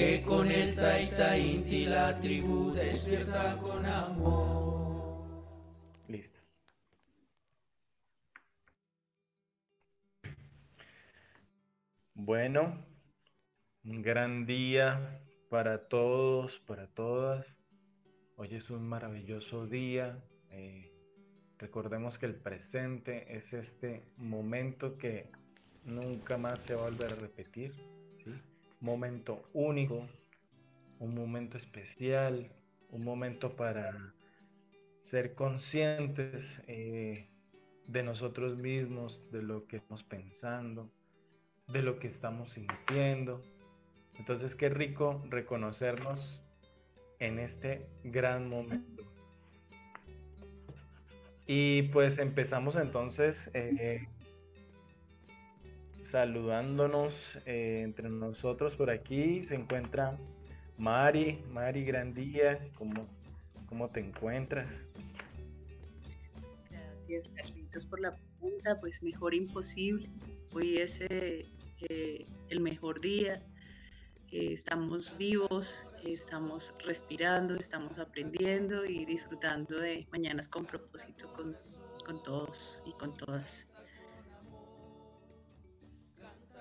que con el Taita Inti la tribu despierta con amor. Listo. Bueno, un gran día para todos, para todas. Hoy es un maravilloso día. Eh, recordemos que el presente es este momento que nunca más se va a volver a repetir. Momento único, un momento especial, un momento para ser conscientes eh, de nosotros mismos, de lo que estamos pensando, de lo que estamos sintiendo. Entonces, qué rico reconocernos en este gran momento. Y pues empezamos entonces eh, saludándonos eh, entre nosotros por aquí. Se encuentra Mari, Mari Grandía, ¿cómo, cómo te encuentras? Gracias Carlitos por la pregunta, pues mejor imposible. Hoy es eh, el mejor día, estamos vivos, estamos respirando, estamos aprendiendo y disfrutando de mañanas con propósito con, con todos y con todas.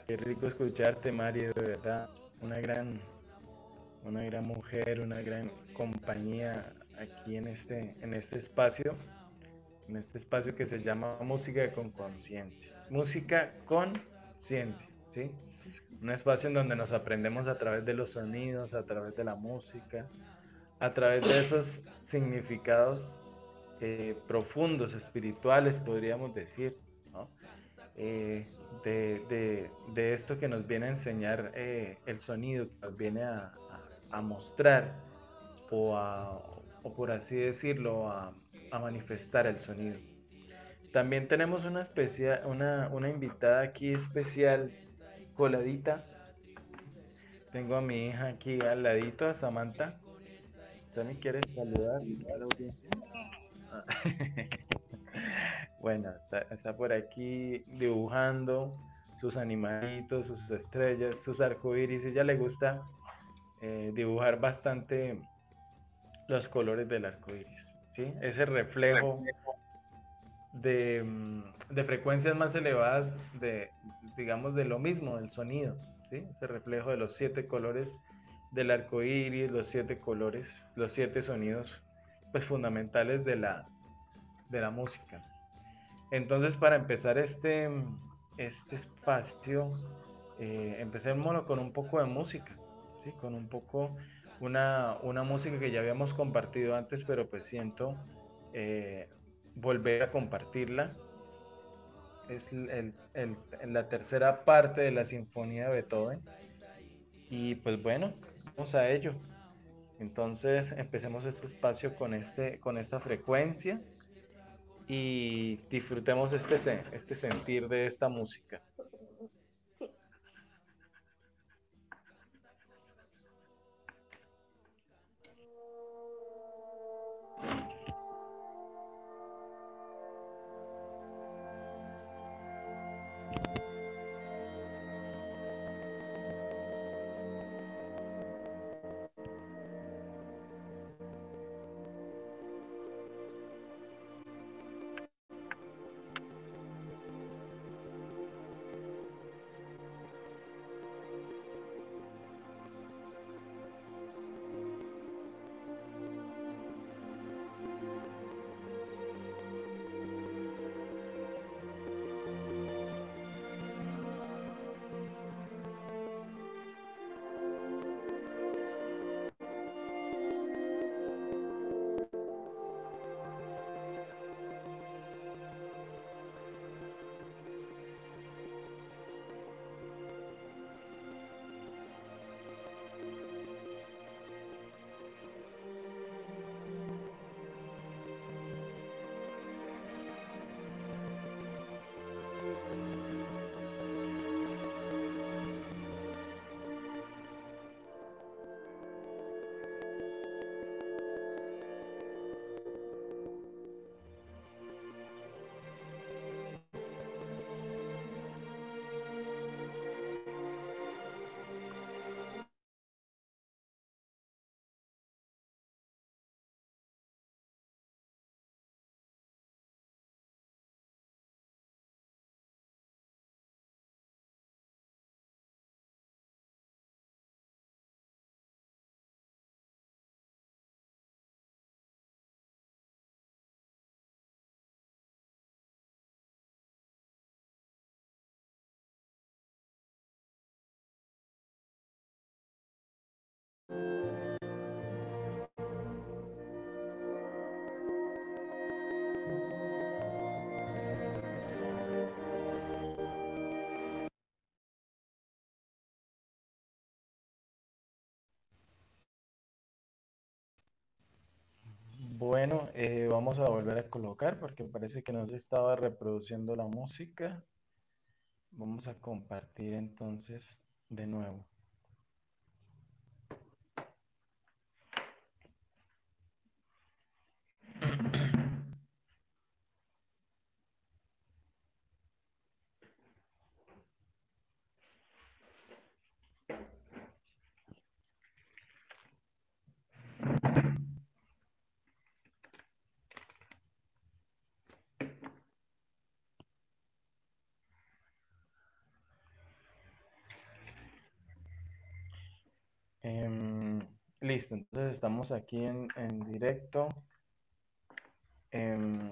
Qué rico escucharte, Mario, de verdad. Una gran, una gran mujer, una gran compañía aquí en este, en este espacio, en este espacio que se llama Música con Conciencia. Música con ciencia, ¿sí? Un espacio en donde nos aprendemos a través de los sonidos, a través de la música, a través de esos significados eh, profundos, espirituales, podríamos decir. Eh, de, esto que nos viene a enseñar eh, el sonido, que nos viene a, mostrar o, o, por así decirlo, a, manifestar el sonido. También tenemos una, especie, una, una invitada aquí especial coladita. Tengo a mi hija aquí al ladito, a Samantha. ¿También quieres saludar bueno, está, por aquí dibujando sus animalitos, sus estrellas, sus arcoíris. Ella le gusta eh, dibujar bastante los colores del arcoíris, ¿sí? Ese reflejo de, mm, de, frecuencias más elevadas de, digamos, de lo mismo, del sonido, ¿sí? Ese reflejo de los siete colores del arco iris, los siete colores, los siete sonidos, pues fundamentales de la, de la música. Entonces, para empezar este, este espacio, eh, empecémoslo con un poco de música, ¿sí? Con un poco, una, una música que ya habíamos compartido antes, pero pues siento eh, volver a compartirla. Es el, la tercera parte de la Sinfonía de Beethoven. Y pues bueno, vamos a ello. Entonces empecemos este espacio con, este, con esta frecuencia y disfrutemos este, este sentir de esta música. Bueno, eh, vamos a volver a colocar porque parece que no se estaba reproduciendo la música. Vamos a compartir entonces de nuevo. Em, listo, entonces estamos aquí en, directo. Em,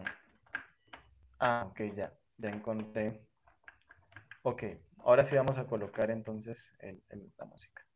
ah, ok, ya, ya encontré. Ok, ahora sí vamos a colocar entonces la música.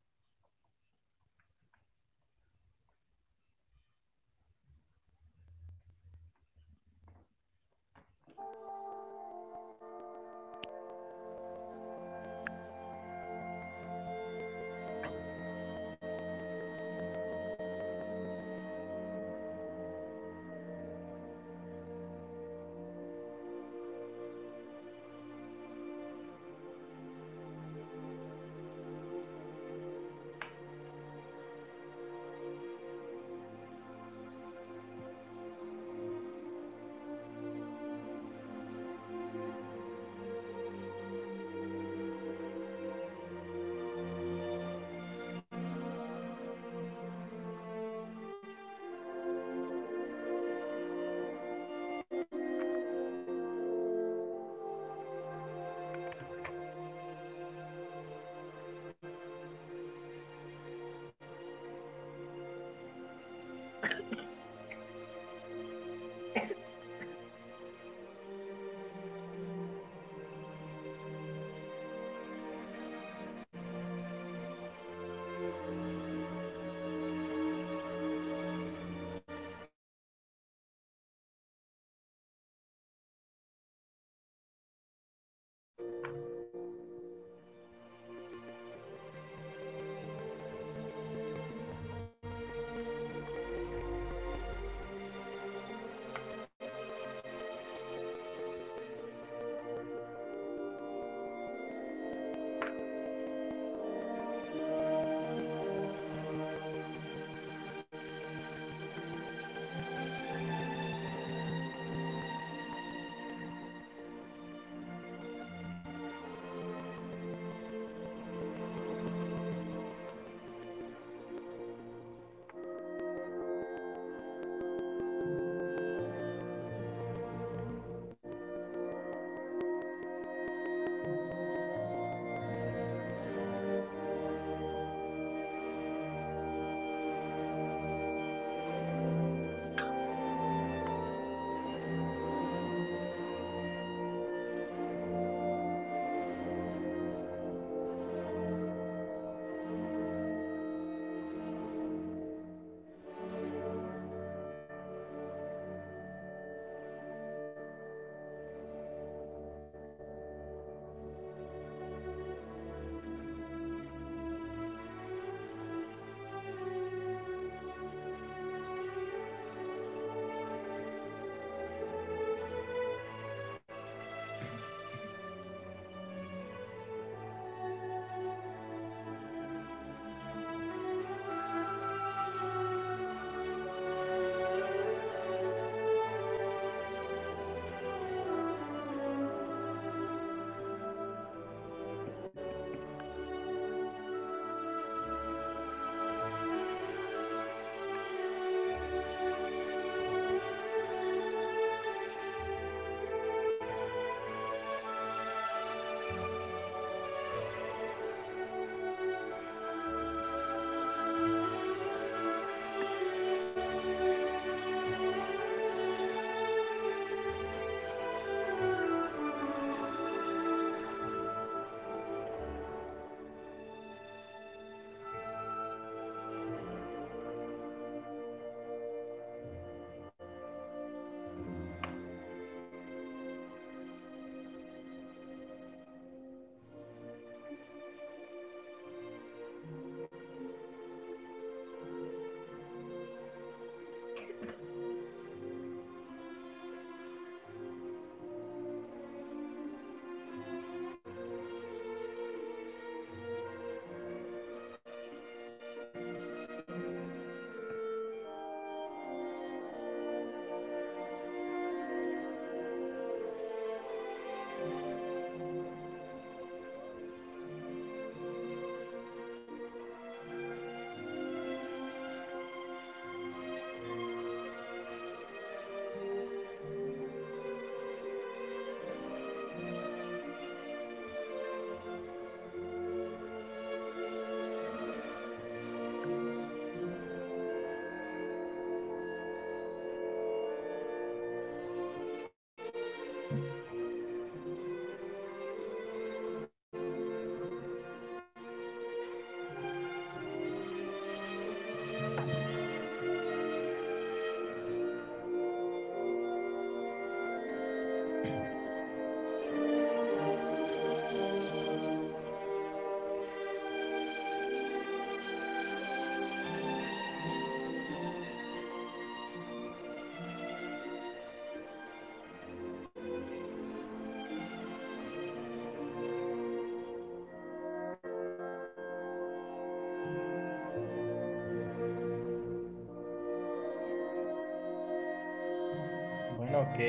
Ok.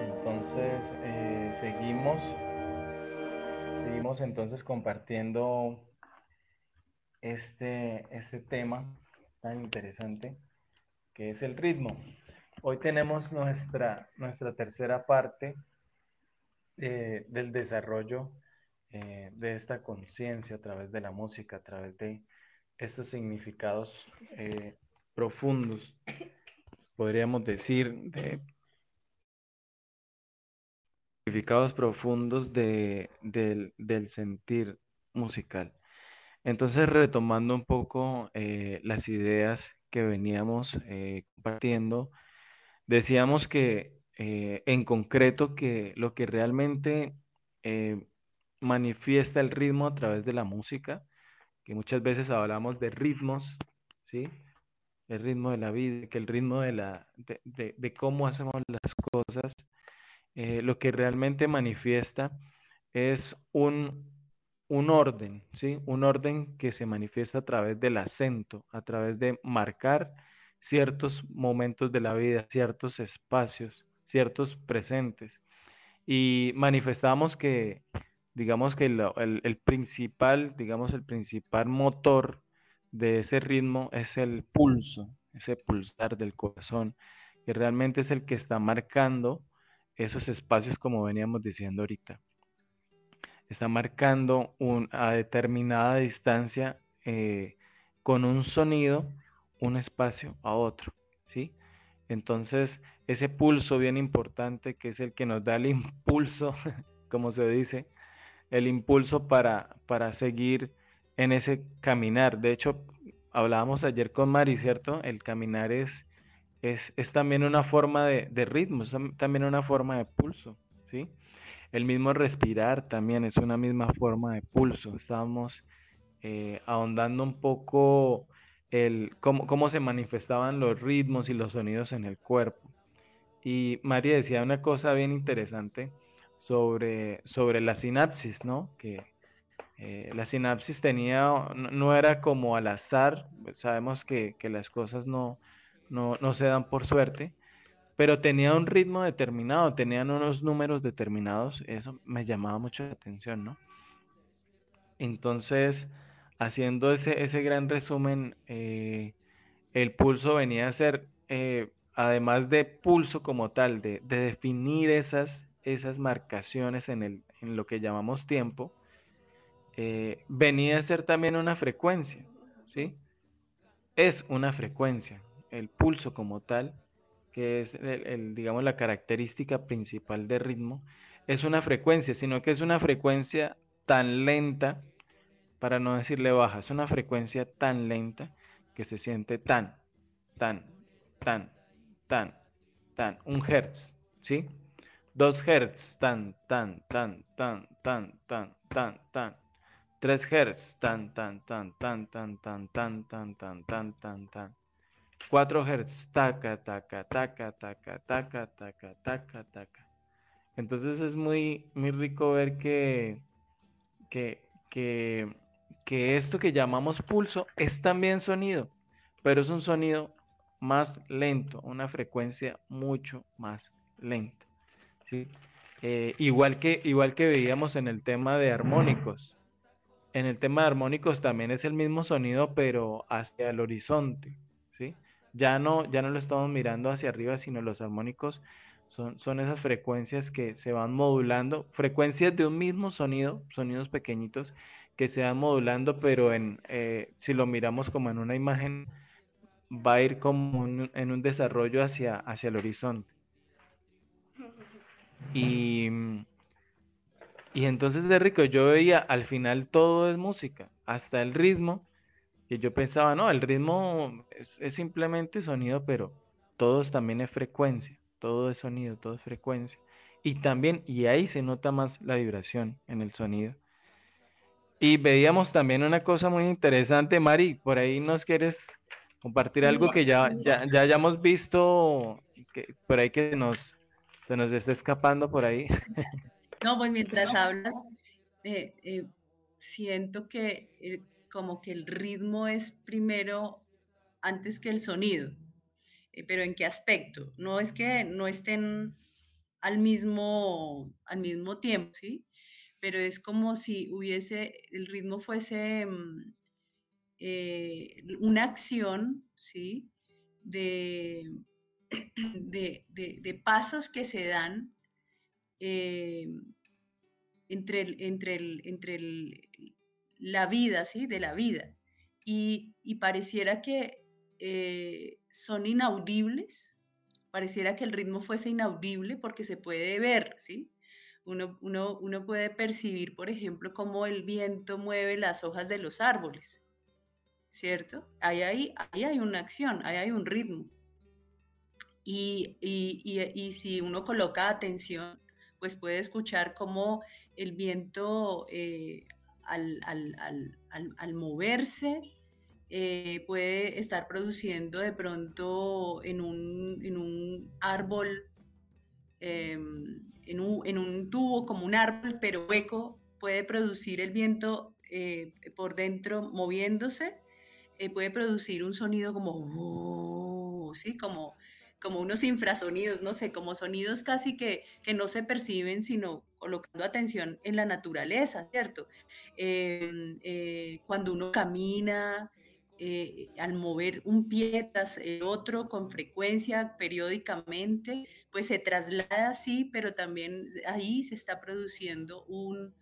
Entonces, eh, seguimos. Seguimos entonces compartiendo este, este tema tan interesante que es el ritmo. Hoy tenemos nuestra, nuestra tercera parte eh, del desarrollo eh, de esta conciencia a través de la música, a través de estos significados profundos, podríamos decir, de significados profundos de, del, del sentir musical. Entonces, retomando un poco las ideas que veníamos compartiendo, decíamos que en concreto que lo que realmente manifiesta el ritmo a través de la música, que muchas veces hablamos de ritmos, ¿sí? El ritmo de la vida, que el ritmo de, la, de, cómo hacemos las cosas, eh, lo que realmente manifiesta es un, un orden, ¿sí? Un orden que se manifiesta a través del acento, a través de marcar ciertos momentos de la vida, ciertos espacios, ciertos presentes. Y manifestamos que digamos que el, principal, digamos, el principal motor de ese ritmo es el pulso, ese pulsar del corazón, que realmente es el que está marcando esos espacios como veníamos diciendo ahorita. Está marcando un, a determinada distancia eh, con un sonido, un espacio a otro, ¿sí? Entonces, ese pulso bien importante que es el que nos da el impulso, como se dice, el impulso para, para seguir en ese caminar. De hecho, hablábamos ayer con Mari, ¿cierto? El caminar es, es, también una forma de, ritmo, es también una forma de pulso, ¿sí? El mismo respirar también es una misma forma de pulso. Estábamos eh, ahondando un poco el, cómo, cómo se manifestaban los ritmos y los sonidos en el cuerpo. Y María decía una cosa bien interesante sobre, sobre la sinapsis, ¿no? Que eh, la sinapsis tenía, no, era como al azar, sabemos que, las cosas no, no, se dan por suerte, pero tenía un ritmo determinado, tenían unos números determinados, eso me llamaba mucho la atención, ¿no? Entonces, haciendo ese, ese gran resumen, eh, el pulso venía a ser, eh, además de pulso como tal, de, de definir esas, esas marcaciones en, el, en lo que llamamos tiempo, eh, venía a ser también una frecuencia, ¿sí? Es una frecuencia, el pulso como tal, que es, el, digamos, la característica principal del ritmo, es una frecuencia, sino que es una frecuencia tan lenta, para no decirle baja, es una frecuencia tan lenta que se siente tan, tan, tan, tan, tan, un hertz, ¿sí? 2 Hz, tan, tan, tan, tan, tan, tan, tan, tan. 3 Hz, tan, tan, tan, tan, tan, tan, tan, tan, tan, tan, tan, tan. 4 Hz, taca, taca, taca, taca, taca, taca, taca, taca. Entonces es muy, muy rico ver que, que, que, que esto que llamamos pulso es también sonido, pero es un sonido más lento, una frecuencia mucho más lenta. ¿sí? Eh, igual, que, igual que veíamos en el tema de armónicos. En el tema de armónicos también es el mismo sonido, pero hacia el horizonte. ¿sí? Ya, no, ya no lo estamos mirando hacia arriba, sino los armónicos son, son esas frecuencias que se van modulando, frecuencias de un mismo sonido, sonidos pequeñitos, que se van modulando, pero en, eh, si lo miramos como en una imagen, va a ir como en un desarrollo hacia, hacia el horizonte. Y, y entonces de rico, yo veía al final todo es música, hasta el ritmo, y yo pensaba, no, el ritmo es, simplemente sonido, pero todo también es frecuencia, todo es sonido, todo es frecuencia. Y también, y ahí se nota más la vibración en el sonido. Y veíamos también una cosa muy interesante, Mari, por ahí nos quieres compartir algo que ya, ya, ya hayamos visto, que, por ahí que nos, se nos está escapando por ahí. No, pues mientras hablas, eh, eh, siento que eh, como que el ritmo es primero antes que el sonido. pero ¿en qué aspecto? No es que no estén al mismo, al mismo tiempo, ¿sí? Pero es como si hubiese, el ritmo fuese mm, una acción, ¿sí? De, de, pasos que se dan eh, entre, entre, entre la vida, ¿sí? De la vida. Y, pareciera que eh, son inaudibles, pareciera que el ritmo fuese inaudible porque se puede ver, ¿sí? Uno, uno, puede percibir, por ejemplo, cómo el viento mueve las hojas de los árboles, ¿cierto? Ahí, ahí, ahí hay una acción, ahí hay un ritmo. Y, y, si uno coloca atención, pues puede escuchar cómo el viento eh, al, al, moverse eh, puede estar produciendo de pronto en un, en un árbol, em, en, un, en, un, tubo como un árbol, pero hueco, puede producir el viento eh, por dentro moviéndose, puede producir un sonido como, ¿sí? como, como unos infrasonidos, no sé, como sonidos casi que, que no se perciben, sino colocando atención en la naturaleza, ¿cierto? Em, cuando uno camina, eh, al mover un pie tras el otro con frecuencia, periódicamente, pues se traslada así, pero también ahí se está produciendo un,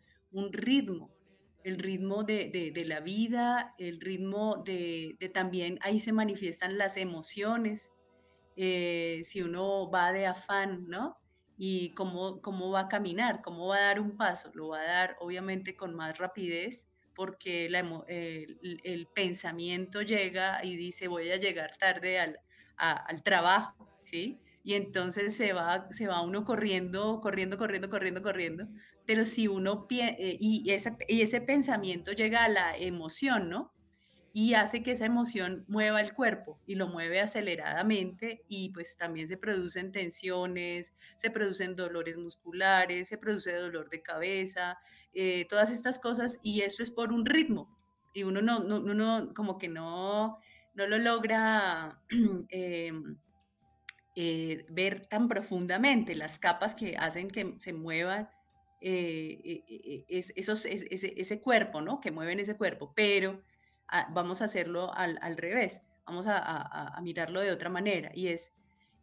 ritmo, el ritmo de, la vida, el ritmo de, también, ahí se manifiestan las emociones, eh, si uno va de afán, ¿no? Y cómo, cómo va a caminar, cómo va a dar un paso, lo va a dar obviamente con más rapidez, porque el, pensamiento llega y dice voy a llegar tarde al, al trabajo, ¿sí? Y entonces se va, se va uno corriendo, corriendo, corriendo, corriendo, corriendo. Pero si uno, eh, y, y ese pensamiento llega a la emoción, ¿no? Y hace que esa emoción mueva el cuerpo y lo mueve aceleradamente y pues también se producen tensiones, se producen dolores musculares, se produce dolor de cabeza, eh, todas estas cosas y eso es por un ritmo y uno no, no, como que no, no lo logra em, eh, ver tan profundamente las capas que hacen que se muevan eh, esos, ese, ese cuerpo, ¿no? Que mueven ese cuerpo, pero vamos a hacerlo al, revés, vamos a, mirarlo de otra manera y es,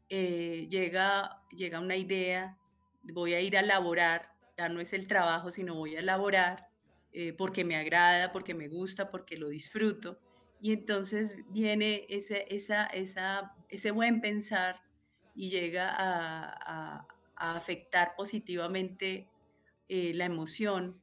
eh, llega, llega una idea, voy a ir a laborar, ya no es el trabajo, sino voy a laborar eh, porque me agrada, porque me gusta, porque lo disfruto. Y entonces viene ese, esa, esa, ese buen pensar y llega a, afectar positivamente eh, la emoción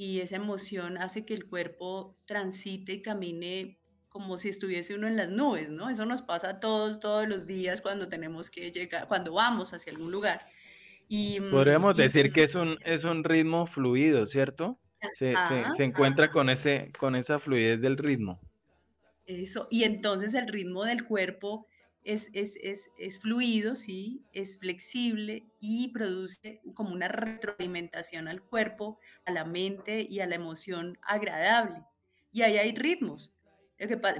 y esa emoción hace que el cuerpo transite y camine como si estuviese uno en las nubes, ¿no? Eso nos pasa a todos, todos los días cuando tenemos que llegar, cuando vamos hacia algún lugar. Y, mm, Podríamos decir que es un, es un ritmo fluido, ¿cierto? Se, se, encuentra con, ese, con esa fluidez del ritmo. Eso, y entonces el ritmo del cuerpo es, es, fluido, sí, es flexible y produce como una retroalimentación al cuerpo, a la mente y a la emoción agradable. Y ahí hay ritmos.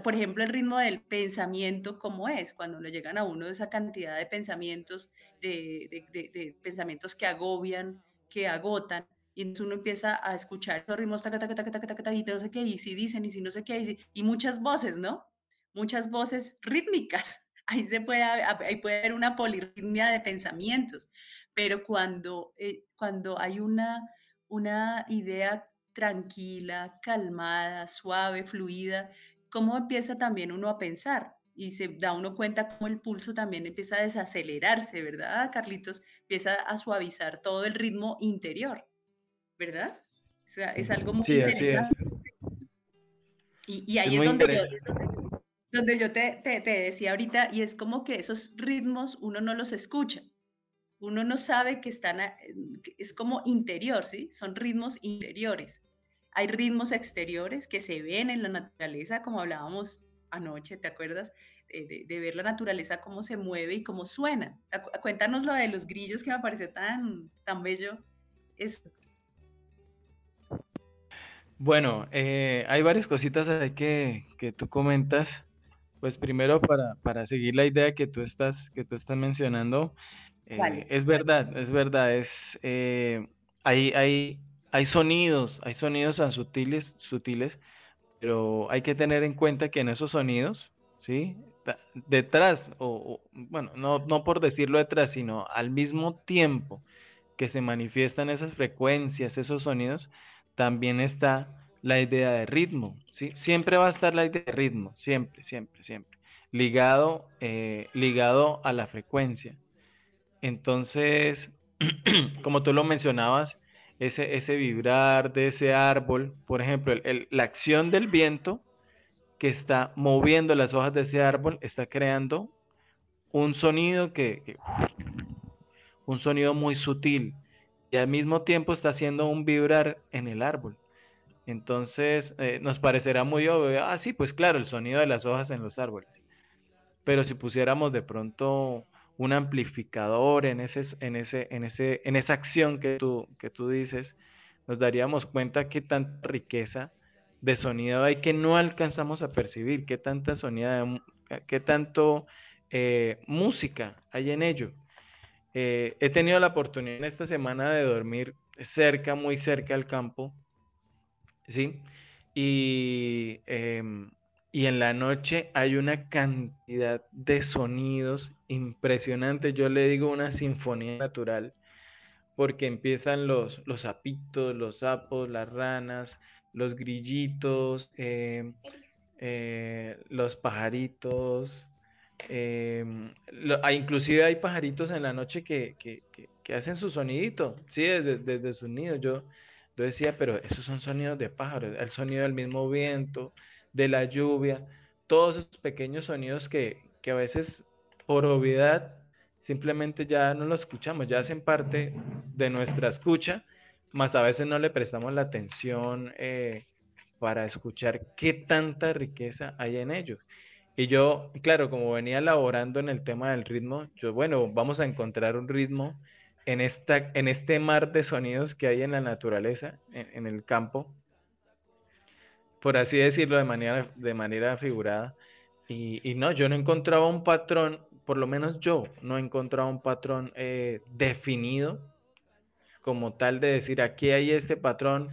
por ejemplo, el ritmo del pensamiento, ¿cómo es? Cuando le llegan a uno esa cantidad de pensamientos, de, pensamientos que agobian, que agotan, y entonces uno empieza a escuchar esos ritmos, taca, taca, taca, taca, taca, y no sé qué, y si dicen, y si no sé qué, y, y muchas voces, ¿no? Muchas voces rítmicas ahí, se puede, ahí puede haber una polirritmia de pensamientos, pero cuando, eh, cuando hay una, una idea tranquila, calmada, suave, fluida, ¿cómo empieza también uno a pensar? Y se da uno cuenta cómo el pulso también empieza a desacelerarse, ¿verdad, Carlitos? Empieza a suavizar todo el ritmo interior, ¿verdad? O sea, es algo muy interesante. Y, ahí es, donde donde yo te, te, decía ahorita, y es como que esos ritmos uno no los escucha, uno no sabe que están, es como interior, ¿sí? Son ritmos interiores. Hay ritmos exteriores que se ven en la naturaleza, como hablábamos anoche, ¿te acuerdas? De, de, ver la naturaleza, cómo se mueve y cómo suena. Cuéntanos lo de los grillos que me pareció tan, tan bello. Es... Bueno, eh, hay varias cositas ahí que, que tú comentas Pues primero para, para seguir la idea que tú estás, que tú estás mencionando, eh, es verdad, es verdad, es, eh, hay, hay, hay sonidos, hay sonidos tan sutiles, sutiles, pero hay que tener en cuenta que en esos sonidos, ¿sí? Detrás, o, bueno, no, no por decirlo detrás, sino al mismo tiempo que se manifiestan esas frecuencias, esos sonidos, también está la idea de ritmo, ¿sí? Siempre va a estar la idea de ritmo, siempre, siempre, siempre, ligado, eh, ligado a la frecuencia. Entonces, como tú lo mencionabas, ese, ese vibrar de ese árbol, por ejemplo, la acción del viento que está moviendo las hojas de ese árbol, está creando un sonido que un sonido muy sutil y al mismo tiempo está haciendo un vibrar en el árbol. Entonces eh, nos parecerá muy obvio, ah, sí, pues claro, el sonido de las hojas en los árboles. Pero si pusiéramos de pronto un amplificador en, ese, en, ese, en, ese, en esa acción que tú, que tú dices, nos daríamos cuenta qué tanta riqueza de sonido hay que no alcanzamos a percibir, qué tanta sonido, qué tanto eh, música hay en ello. Eh, he tenido la oportunidad esta semana de dormir cerca, muy cerca al campo, ¿sí? Y, em, y en la noche hay una cantidad de sonidos impresionantes. Yo le digo una sinfonía natural, porque empiezan los, los sapitos, los sapos, las ranas, los grillitos, em, eh, los pajaritos. Em, inclusive hay pajaritos en la noche que, hacen su sonidito, sí, desde, desde sus nidos. Yo, decía, pero esos son sonidos de pájaros, el sonido del mismo viento, de la lluvia, todos esos pequeños sonidos que, a veces por obviedad simplemente ya no los escuchamos, ya hacen parte de nuestra escucha, más a veces no le prestamos la atención eh, para escuchar qué tanta riqueza hay en ellos. Y yo, claro, como venía elaborando en el tema del ritmo, yo, bueno, vamos a encontrar un ritmo en, esta, en este mar de sonidos que hay en la naturaleza, en, el campo, por así decirlo de manera, de manera figurada. Y, no, yo no encontraba un patrón, por lo menos yo no encontraba un patrón eh, definido como tal de decir, aquí hay este patrón.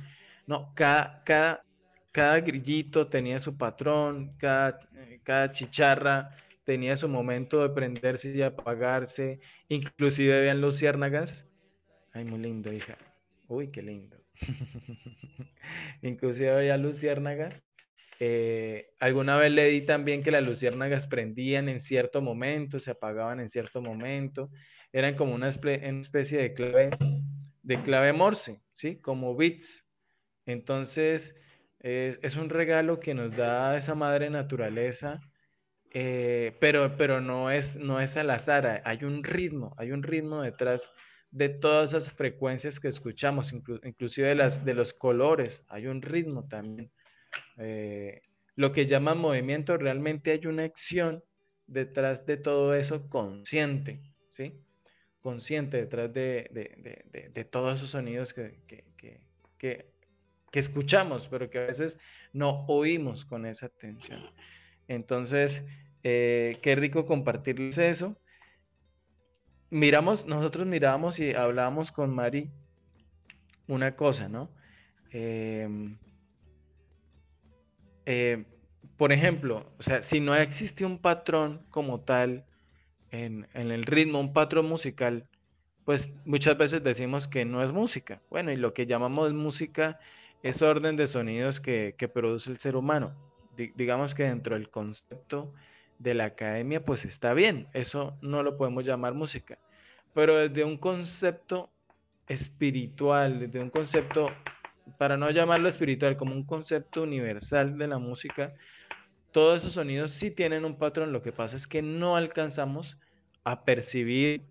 No, cada, cada, cada grillito tenía su patrón, cada, eh, cada chicharra tenía su momento de prenderse y apagarse, inclusive vean luciérnagas. Ay, muy lindo, hija. Uy, qué lindo. inclusive veía luciérnagas. Eh, alguna vez le di también que las luciérnagas prendían en cierto momento, se apagaban en cierto momento. Eran como una, especie de clave, de clave morse, ¿sí? Como bits. Entonces, es, es un regalo que nos da esa madre naturaleza eh, pero, pero no, es, no es al azar, hay un ritmo, hay un ritmo detrás de todas esas frecuencias que escuchamos, inclusive de, las, de los colores, hay un ritmo también. Eh, lo que llaman movimiento, realmente hay una acción detrás de todo eso consciente, ¿sí? Consciente detrás de, de, de, todos esos sonidos que, que, que, que, escuchamos, pero que a veces no oímos con esa atención. Entonces, eh, qué rico compartirles eso. Miramos, nosotros mirábamos y hablábamos con Mari una cosa, ¿no? Em, eh, por ejemplo, o sea, si no existe un patrón como tal en, el ritmo, un patrón musical, pues muchas veces decimos que no es música. Bueno, y lo que llamamos música es orden de sonidos que, que produce el ser humano. Digamos que dentro del concepto de la academia, pues está bien, eso no lo podemos llamar música, pero desde un concepto espiritual, desde un concepto, para no llamarlo espiritual, como un concepto universal de la música, todos esos sonidos sí tienen un patrón, lo que pasa es que no alcanzamos a percibir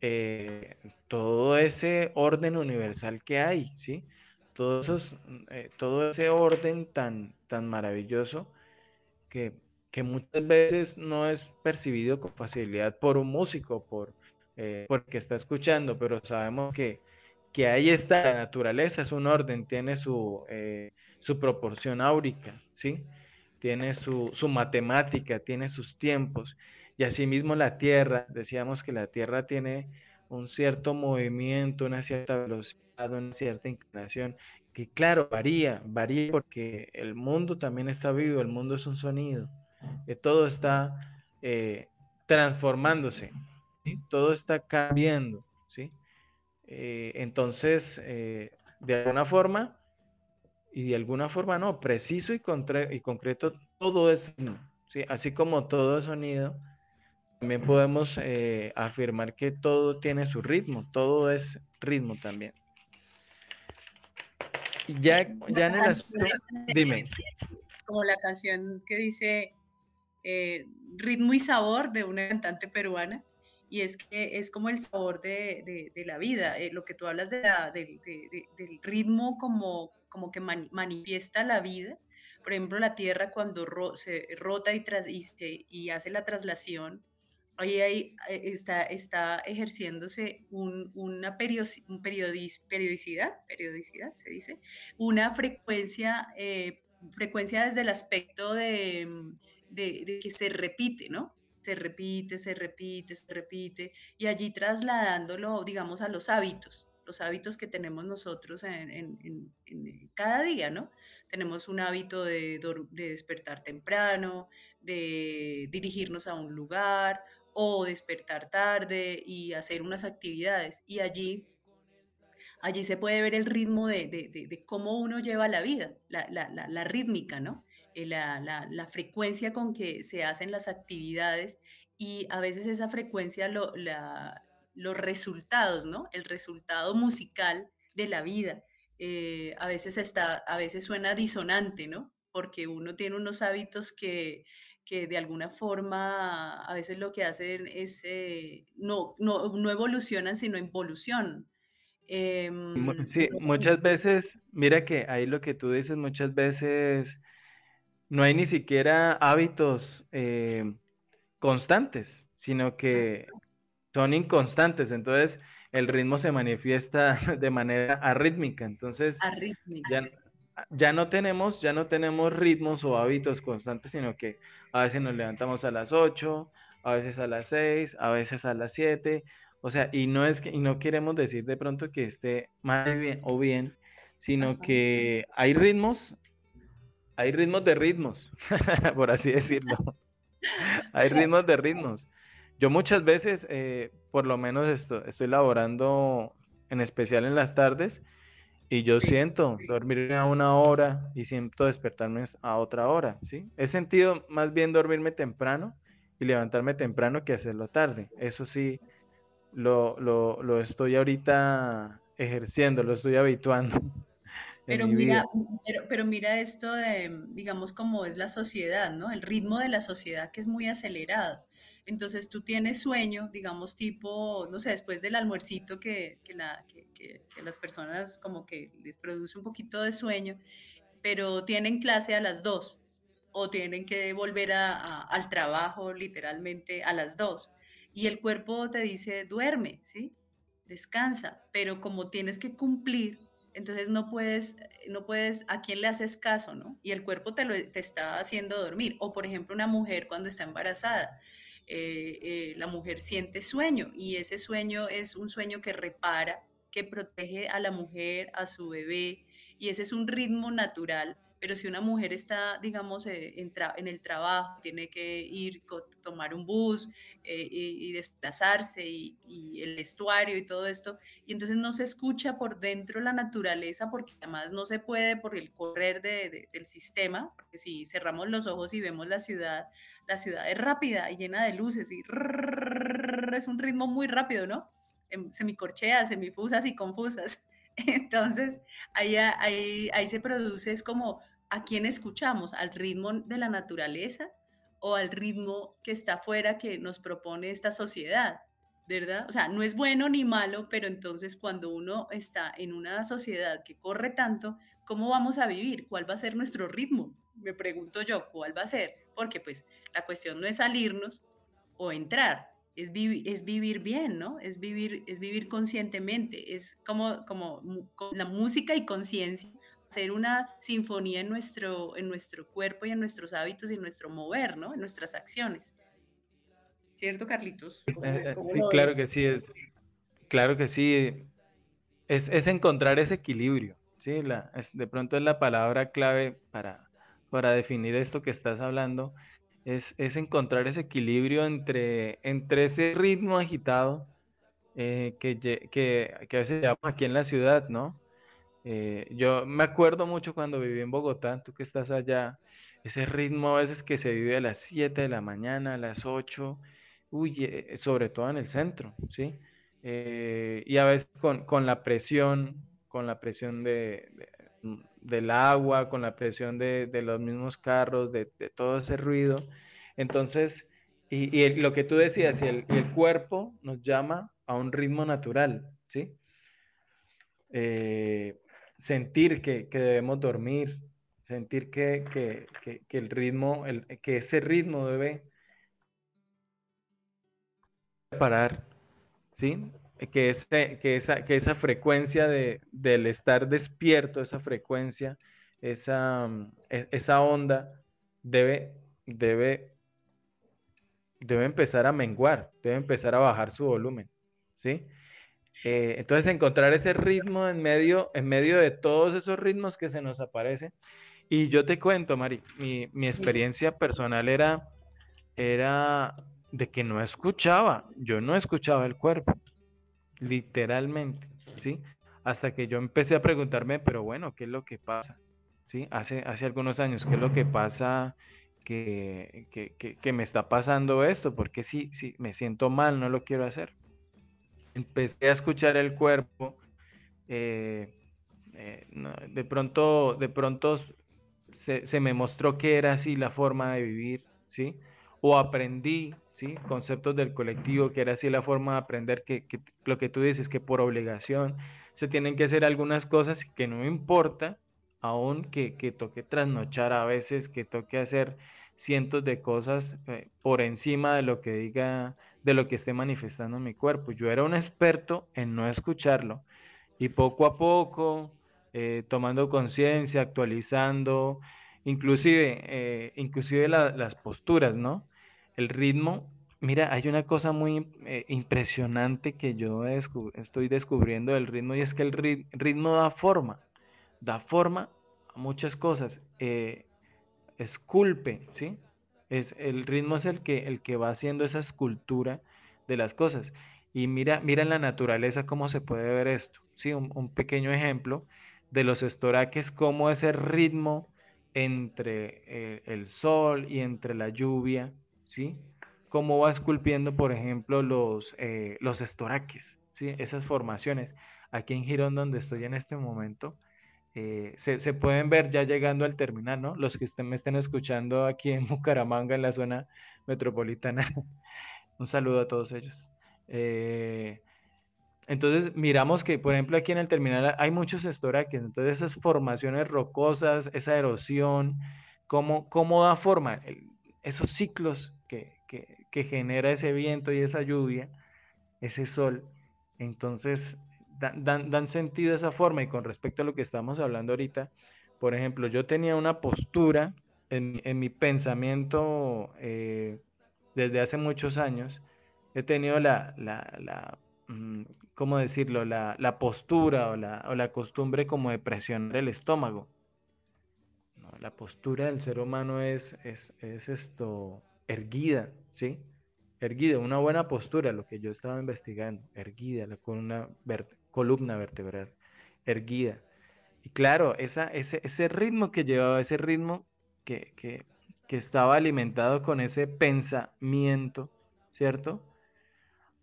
eh, todo ese orden universal que hay, ¿sí? Todos eh, todo ese orden tan, tan maravilloso que que muchas veces no es percibido con facilidad por un músico, por, eh, porque está escuchando, pero sabemos que, que ahí está la naturaleza, es un orden, tiene su, eh, su proporción áurica, ¿sí? tiene su, su matemática, tiene sus tiempos. Y asimismo la Tierra, decíamos que la Tierra tiene un cierto movimiento, una cierta velocidad, una cierta inclinación, que claro, varía, varía porque el mundo también está vivo, el mundo es un sonido, que todo está eh, transformándose, todo está cambiando, ¿sí? Eh, entonces, eh, de alguna forma, y de alguna forma no, preciso y, y concreto, todo es, ¿sí? así como todo es sonido, también podemos eh, afirmar que todo tiene su ritmo, todo es ritmo también. Ya, ya en el aspecto, dime. Como la canción que dice eh, ritmo y sabor de una cantante peruana, y es que es como el sabor de, de, la vida, eh, lo que tú hablas de del ritmo como, como que manifiesta la vida. Por ejemplo, la Tierra cuando se rota y, tras y, y hace la traslación, ahí, ahí eh, está, está ejerciéndose un, una periodicidad, periodicidad se dice, una frecuencia, eh, frecuencia desde el aspecto de, de, que se repite, ¿no? Se repite, se repite, se repite, y allí trasladándolo, digamos, a los hábitos, los hábitos que tenemos nosotros en, en, en, cada día, ¿no? Tenemos un hábito de, de despertar temprano, de dirigirnos a un lugar o despertar tarde y hacer unas actividades. Y allí, allí se puede ver el ritmo de, de, cómo uno lleva la vida, la, la, la, rítmica, ¿no? Eh, la, frecuencia con que se hacen las actividades y a veces esa frecuencia, lo, los resultados, ¿no? El resultado musical de la vida. Eh, a veces está, a veces suena disonante, ¿no? Porque uno tiene unos hábitos que, que de alguna forma a veces lo que hacen es, eh, no, no, no, evolucionan, sino involución. Em, sí, muchas veces, mira que ahí lo que tú dices, muchas veces no hay ni siquiera hábitos eh, constantes, sino que son inconstantes, entonces el ritmo se manifiesta de manera arrítmica, entonces arrítmica. ya no tenemos, ya no tenemos ritmos o hábitos constantes, sino que a veces nos levantamos a las 8, a veces a las 6, a veces a las 7, o sea, y no es que, y no queremos decir de pronto que esté mal bien o bien, sino que hay ritmos, hay ritmos de ritmos, por así decirlo. hay ritmos de ritmos. Yo muchas veces, eh, por lo menos esto, estoy laborando en especial en las tardes, y yo siento dormirme a una hora y siento despertarme a otra hora, ¿sí? He sentido más bien dormirme temprano y levantarme temprano que hacerlo tarde. Eso sí, lo, lo, lo estoy ahorita ejerciendo, lo estoy habituando. Pero mira, pero, pero, mira esto de, digamos, cómo es la sociedad, ¿no? El ritmo de la sociedad que es muy acelerado. Entonces tú tienes sueño, digamos, tipo, no sé, después del almuercito que, que, la, que, que, las personas como que les produce un poquito de sueño, pero tienen clase a las dos o tienen que volver a, al trabajo literalmente a las dos. Y el cuerpo te dice, duerme, ¿sí? Descansa, pero como tienes que cumplir, entonces no puedes, no puedes, ¿a quién le haces caso, no? Y el cuerpo te, lo, te está haciendo dormir. O por ejemplo, una mujer cuando está embarazada, eh, eh, la mujer siente sueño y ese sueño es un sueño que repara, que protege a la mujer, a su bebé y ese es un ritmo natural. Pero si una mujer está, digamos, eh, en, el trabajo, tiene que ir, tomar un bus y, desplazarse y, el vestuario y todo esto, y entonces no se escucha por dentro la naturaleza porque además no se puede por el correr del sistema, porque si cerramos los ojos y vemos la ciudad, la ciudad es rápida y llena de luces y es un ritmo muy rápido, ¿no? Semicorcheas, semifusas y confusas. Entonces, ahí, ahí, ahí se produce, es como, ¿a quién escuchamos? ¿Al ritmo de la naturaleza o al ritmo que está afuera que nos propone esta sociedad? ¿Verdad? O sea, no es bueno ni malo, pero entonces cuando uno está en una sociedad que corre tanto, ¿cómo vamos a vivir? ¿Cuál va a ser nuestro ritmo? Me pregunto yo, ¿cuál va a ser? Porque pues la cuestión no es salirnos o entrar, es, es vivir bien, ¿no? Es vivir, es vivir conscientemente, es como, como la música y conciencia hacer una sinfonía en nuestro, en nuestro cuerpo y en nuestros hábitos y en nuestro mover, ¿no? En nuestras acciones. ¿Cierto, Carlitos? Eh, eh, claro que sí, claro que sí. Es, es encontrar ese equilibrio, ¿sí? La, de pronto es la palabra clave para, para definir esto que estás hablando, es, es encontrar ese equilibrio entre, entre ese ritmo agitado eh, que, que, que, a veces llevamos aquí en la ciudad, ¿no? Eh, yo me acuerdo mucho cuando viví en Bogotá, tú que estás allá, ese ritmo a veces que se vive a las 7 de la mañana, a las 8, uy, eh, sobre todo en el centro, ¿sí? Y a veces con, con, la presión, con la presión de, del agua, con la presión de, de los mismos carros, de, todo ese ruido. Entonces, y, y lo que tú decías, el, el cuerpo nos llama a un ritmo natural, ¿sí? Eh, sentir que, debemos dormir, sentir que, el ritmo, el, que ese ritmo debe parar, ¿sí? Que, ese, que, esa, que esa frecuencia de, del estar despierto, esa frecuencia, esa, e, esa onda debe, debe, debe empezar a menguar, debe empezar a bajar su volumen, ¿sí? Eh, entonces, encontrar ese ritmo en medio, en medio de todos esos ritmos que se nos aparecen. Y yo te cuento, Mari, mi, mi experiencia personal era, era de que no escuchaba, yo no escuchaba el cuerpo, literalmente, ¿sí? Hasta que yo empecé a preguntarme, pero bueno, ¿qué es lo que pasa? ¿Sí? Hace, hace algunos años, ¿qué es lo que pasa? Que, que, que, que me está pasando esto, porque sí, sí, me siento mal, no lo quiero hacer empecé a escuchar el cuerpo, eh, eh, de pronto, de pronto se, me mostró que era así la forma de vivir, ¿sí? O aprendí, ¿sí? Conceptos del colectivo, que era así la forma de aprender, que, lo que tú dices, que por obligación se tienen que hacer algunas cosas que no importa, aún que, que toque trasnochar a veces, que toque hacer cientos de cosas eh, por encima de lo que diga de lo que esté manifestando mi cuerpo. Yo era un experto en no escucharlo y poco a poco, eh, tomando conciencia, actualizando, inclusive, eh, inclusive las posturas, ¿no? El ritmo. Mira, hay una cosa muy eh, impresionante que yo estoy descubriendo del ritmo y es que el ritmo da forma, da forma a muchas cosas, esculpe, ¿sí? Es, el ritmo es el que, el que va haciendo esa escultura de las cosas. Y mira, mira en la naturaleza cómo se puede ver esto. ¿sí? Un, pequeño ejemplo de los estoraques, cómo ese ritmo entre eh, el sol y entre la lluvia, ¿sí? Cómo va esculpiendo, por ejemplo, los, eh, los estoraques, ¿sí? Esas formaciones. Aquí en Girón, donde estoy en este momento, eh, se, pueden ver ya llegando al terminal, ¿no? Los que estén, me estén escuchando aquí en Bucaramanga, en la zona metropolitana. Un saludo a todos ellos. Eh, entonces miramos que, por ejemplo, aquí en el terminal hay muchos estoraques, entonces esas formaciones rocosas, esa erosión, cómo, cómo da forma, esos ciclos que, que genera ese viento y esa lluvia, ese sol. Entonces, dan, sentido a esa forma y con respecto a lo que estamos hablando ahorita, por ejemplo, yo tenía una postura en, mi pensamiento eh, desde hace muchos años, he tenido la, la, mm, ¿cómo decirlo? La, postura o la, o la, costumbre como de presionar el estómago. La postura del ser humano es, es, es esto, erguida, ¿sí? Erguida, una buena postura, lo que yo estaba investigando, erguida, la columna verde columna vertebral erguida. Y claro, esa, ese, ese ritmo que llevaba, ese ritmo que, que, que estaba alimentado con ese pensamiento, ¿cierto?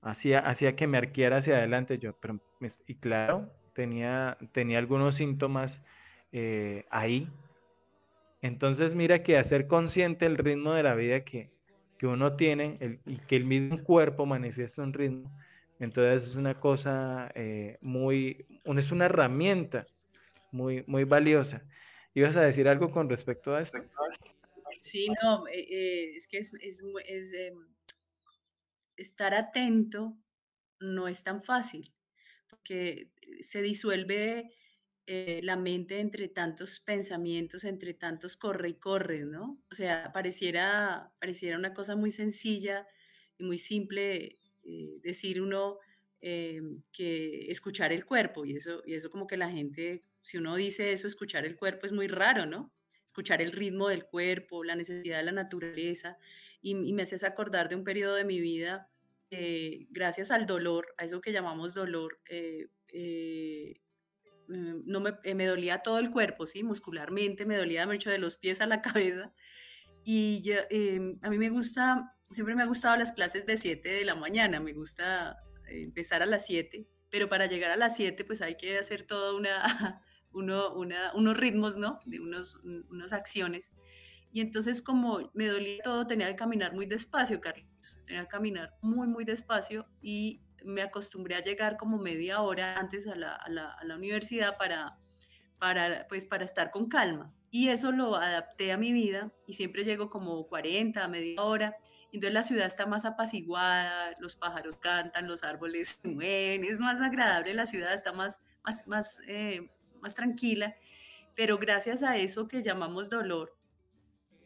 Hacía, hacía que me arqueara hacia adelante yo. Y claro, tenía, tenía algunos síntomas eh, ahí. Entonces mira que hacer consciente el ritmo de la vida que, que uno tiene y que el mismo cuerpo manifiesta un ritmo, entonces es una cosa eh, muy, es una herramienta muy, muy valiosa. ¿Ibas a decir algo con respecto a esto? Sí, no, eh, eh, es que es, em, estar atento no es tan fácil, porque se disuelve eh, la mente entre tantos pensamientos, entre tantos corre y corre, ¿no? O sea, pareciera, pareciera una cosa muy sencilla y muy simple eh, decir uno eh, que escuchar el cuerpo, y eso, y eso como que la gente, si uno dice eso, escuchar el cuerpo es muy raro, ¿no? Escuchar el ritmo del cuerpo, la necesidad de la naturaleza, y, me haces acordar de un periodo de mi vida, gracias al dolor, a eso que llamamos dolor, Mm, no me, eh, me, dolía todo el cuerpo, ¿sí? Muscularmente, me dolía mucho de los pies a la cabeza. Y em, a mí me gusta, siempre me ha gustado las clases de 7 de la mañana, me gusta empezar a las 7, pero para llegar a las 7 pues hay que hacer todo una, uno, una, unos ritmos, ¿no? De unos, unas acciones. Y entonces como me dolía todo, tenía que caminar muy despacio, Carlitos, tenía que caminar muy, muy despacio y me acostumbré a llegar como media hora antes a la, a la, a la universidad para, para, pues, para estar con calma. Y eso lo adapté a mi vida y siempre llego como 40, media hora. Entonces la ciudad está más apaciguada, los pájaros cantan, los árboles mueven, es más agradable la ciudad, está más, más, más, eh, más tranquila. Pero gracias a eso que llamamos dolor,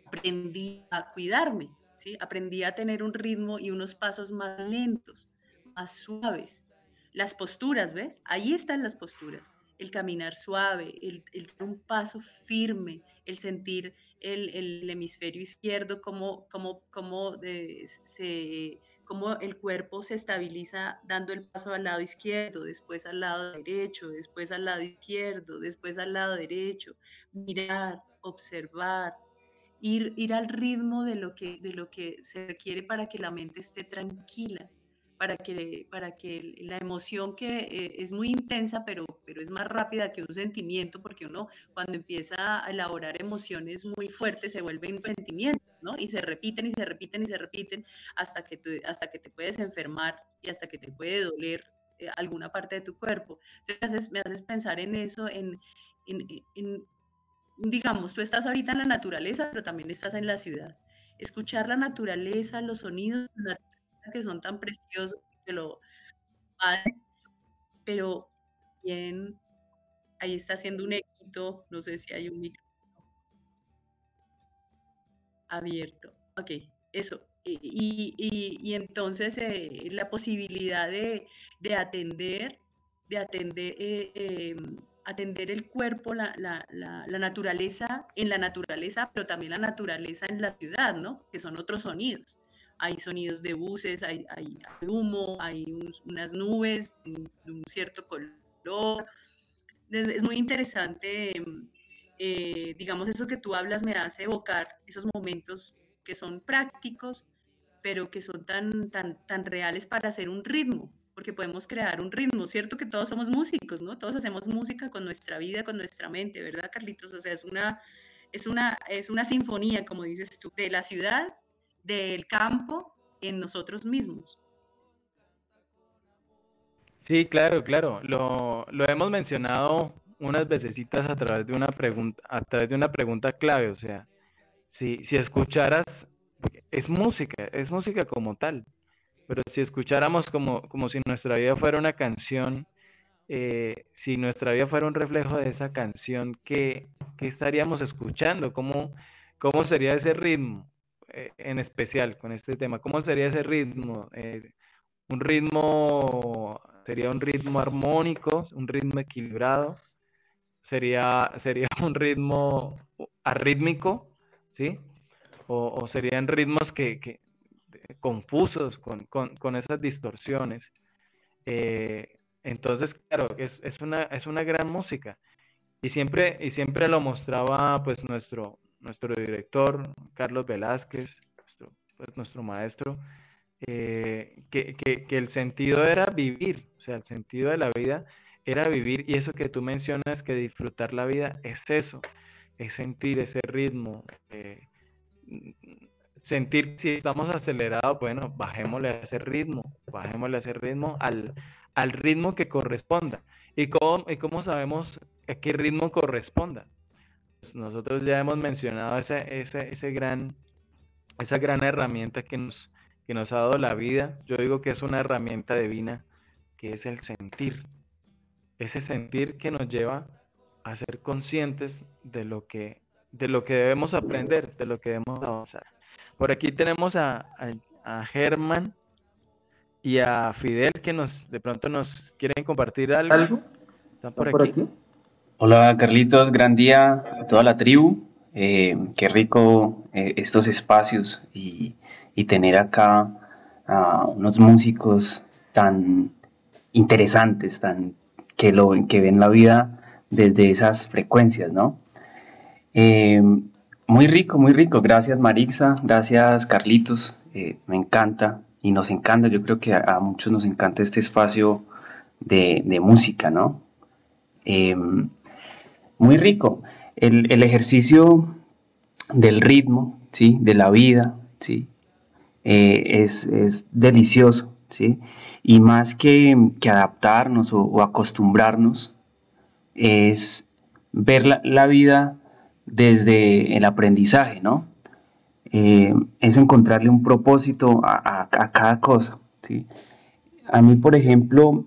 aprendí a cuidarme, ¿sí? aprendí a tener un ritmo y unos pasos más lentos más suaves. Las posturas, ¿ves? Ahí están las posturas. El caminar suave, el, el un paso firme, el sentir el, hemisferio izquierdo, como, como, como, como el cuerpo se estabiliza dando el paso al lado izquierdo, después al lado derecho, después al lado izquierdo, después al lado derecho. Mirar, observar, ir, ir al ritmo de lo, que, de lo que se requiere para que la mente esté tranquila para que, para que la emoción que eh, es muy intensa, pero, pero es más rápida que un sentimiento, porque uno cuando empieza a elaborar emociones muy fuertes se vuelven sentimientos, ¿no? Y se repiten y se repiten y se repiten hasta que, hasta que te puedes enfermar y hasta que te puede doler eh, alguna parte de tu cuerpo. Entonces me haces pensar en eso, en, en, en, digamos, tú estás ahorita en la naturaleza, pero también estás en la ciudad. Escuchar la naturaleza, los sonidos, la que son tan preciosos, que lo pero bien, ahí está haciendo un éxito, no sé si hay un micrófono abierto. Ok, eso. Y, y, entonces eh, la posibilidad de, de, atender, de atender, eh, em, atender el cuerpo, la, la, la, la, naturaleza en la naturaleza, pero también la naturaleza en la ciudad, ¿no? Que son otros sonidos hay sonidos de buses, hay, humo, hay unas nubes de un cierto color. Es, muy interesante, eh, digamos, eso que tú hablas me hace evocar esos momentos que son prácticos, pero que son tan, tan, tan reales para hacer un ritmo, porque podemos crear un ritmo, ¿cierto? Que todos somos músicos, ¿no? Todos hacemos música con nuestra vida, con nuestra mente, ¿verdad, Carlitos? O sea, es una, es una, es una sinfonía, como dices tú, de la ciudad del campo en nosotros mismos. Sí, claro, claro. Lo, hemos mencionado unas veces a través de una pregunta, a través de una pregunta clave. O sea, si, si escucharas, es música, es música como tal. Pero si escucháramos como, como si nuestra vida fuera una canción, eh, si nuestra vida fuera un reflejo de esa canción, ¿qué, qué estaríamos escuchando? ¿Cómo, ¿Cómo sería ese ritmo? Eh, en especial con este tema? ¿Cómo sería ese ritmo? Eh, un ritmo, sería un ritmo armónico, un ritmo equilibrado, sería, sería un ritmo arrítmico, ¿sí? O, serían ritmos que, confusos con, esas distorsiones. Eh, entonces, claro, es, una, es una gran música. Y siempre, y siempre lo mostraba pues nuestro, nuestro director, Carlos Velázquez, nuestro, pues, nuestro maestro, eh, que, que, el sentido era vivir, o sea, el sentido de la vida era vivir y eso que tú mencionas, que disfrutar la vida es eso, es sentir ese ritmo, eh, sentir si estamos acelerados, bueno, bajémosle a ese ritmo, bajémosle a ese ritmo al, al ritmo que corresponda. ¿Y cómo, ¿Y cómo sabemos a qué ritmo corresponda? Nosotros ya hemos mencionado ese, ese, gran, esa gran herramienta que nos, que nos ha dado la vida. Yo digo que es una herramienta divina, que es el sentir. Ese sentir que nos lleva a ser conscientes de lo que, de lo que debemos aprender, de lo que debemos avanzar. Por aquí tenemos a, a, Germán y a Fidel que nos de pronto nos quieren compartir algo. ¿Están por, aquí? Hola Carlitos, gran día a toda la tribu. Eh, qué rico eh, estos espacios y, tener acá a unos músicos tan interesantes, tan que, lo, que ven la vida desde esas frecuencias, ¿no? Eh, muy rico, muy rico. Gracias Marixa, gracias Carlitos. Me encanta y nos encanta, yo creo que a, muchos nos encanta este espacio de, música, ¿no? Eh, muy rico. El, ejercicio del ritmo, ¿sí? De la vida, ¿sí? es, delicioso, ¿sí? Y más que, adaptarnos o, acostumbrarnos, es ver la vida desde el aprendizaje, ¿no? Eh, es encontrarle un propósito a, cada cosa. ¿sí? A mí, por ejemplo,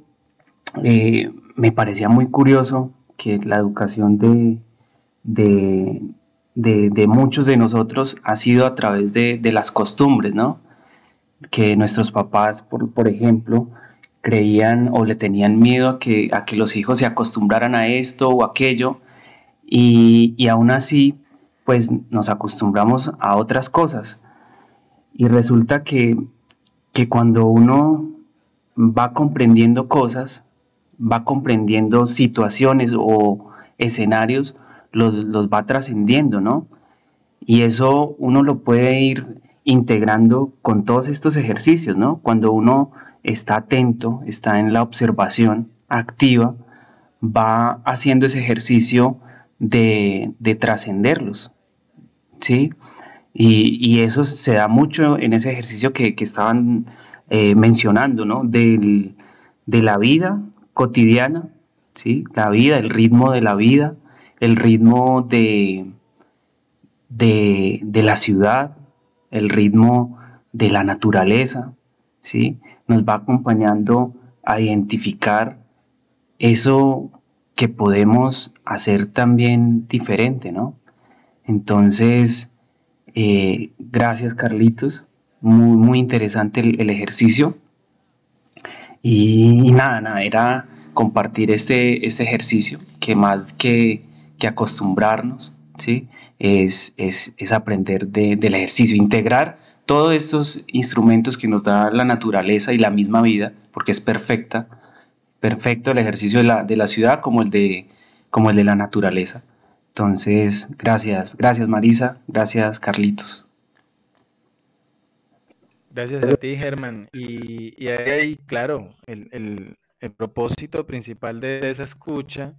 eh, me parecía muy curioso que la educación de, de, muchos de nosotros ha sido a través de, las costumbres, ¿no? Que nuestros papás, por, por, ejemplo, creían o le tenían miedo a que, a que los hijos se acostumbraran a esto o aquello, y, aún así, pues nos acostumbramos a otras cosas. Y resulta que, cuando uno va comprendiendo cosas, va comprendiendo situaciones o escenarios, los, los va trascendiendo, ¿no? Y eso uno lo puede ir integrando con todos estos ejercicios, ¿no? Cuando uno está atento, está en la observación activa, va haciendo ese ejercicio de, trascenderlos. ¿sí? Y, eso se da mucho en ese ejercicio que, estaban eh, mencionando, ¿no? de la vida cotidiana, ¿sí? La vida, el ritmo de la vida, el ritmo de, de, de la ciudad, el ritmo de la naturaleza, ¿sí? Nos va acompañando a identificar eso que podemos hacer también diferente, ¿no? Entonces, eh, gracias Carlitos, muy, muy interesante el, ejercicio. Y, nada, nada, era compartir este, este ejercicio, que más que, que acostumbrarnos, ¿sí? Es, es, es aprender del ejercicio, integrar todos estos instrumentos que nos da la naturaleza y la misma vida, porque es perfecta, perfecto el ejercicio de la, de la ciudad como el de, como el de la naturaleza. Entonces, gracias, gracias Marisa, gracias Carlitos. Gracias a ti, Germán. Y, y ahí, claro, el, el, el, propósito principal de esa escucha,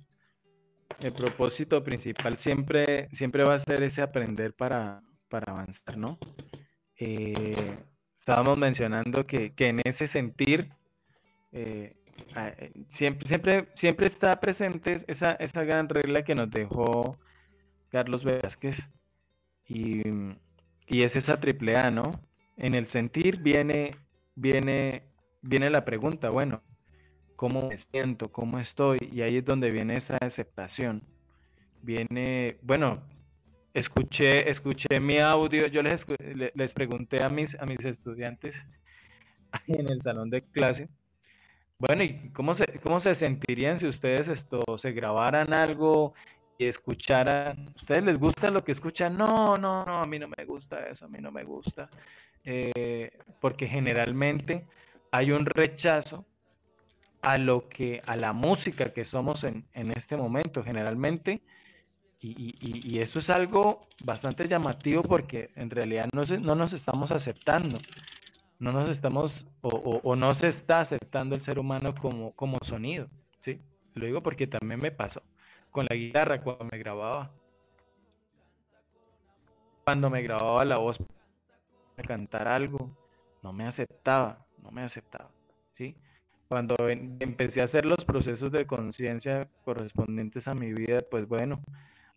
el propósito principal siempre, siempre va a ser ese aprender para, para avanzar, ¿no? Eh, estábamos mencionando que, que, en ese sentir eh, siempre, siempre, siempre está presente esa, esa gran regla que nos dejó Carlos Velázquez. Y, y, es esa triple A, ¿no? En el sentir viene, viene, viene la pregunta, bueno, ¿cómo me siento? ¿Cómo estoy? Y ahí es donde viene esa aceptación. Viene, bueno, escuché, escuché mi audio, yo les, les pregunté a mis, a mis estudiantes en el salón de clase bueno, ¿y cómo se, cómo se sentirían si ustedes esto se grabaran algo y escucharan? ¿Ustedes les gusta lo que escuchan? No, no, no, a mí no me gusta eso, a mí no me gusta. Eh, porque generalmente hay un rechazo a lo que, a la música que somos en, en este momento, generalmente. Y, y, esto es algo bastante llamativo porque en realidad no, no nos estamos aceptando no nos estamos o, no se está aceptando el ser humano como, como sonido, ¿sí? Lo digo porque también me pasó con la guitarra cuando me grababa. Cuando me grababa la voz cantar algo, no me aceptaba, no me aceptaba, ¿sí? Cuando empecé a hacer los procesos de conciencia correspondientes a mi vida, pues bueno,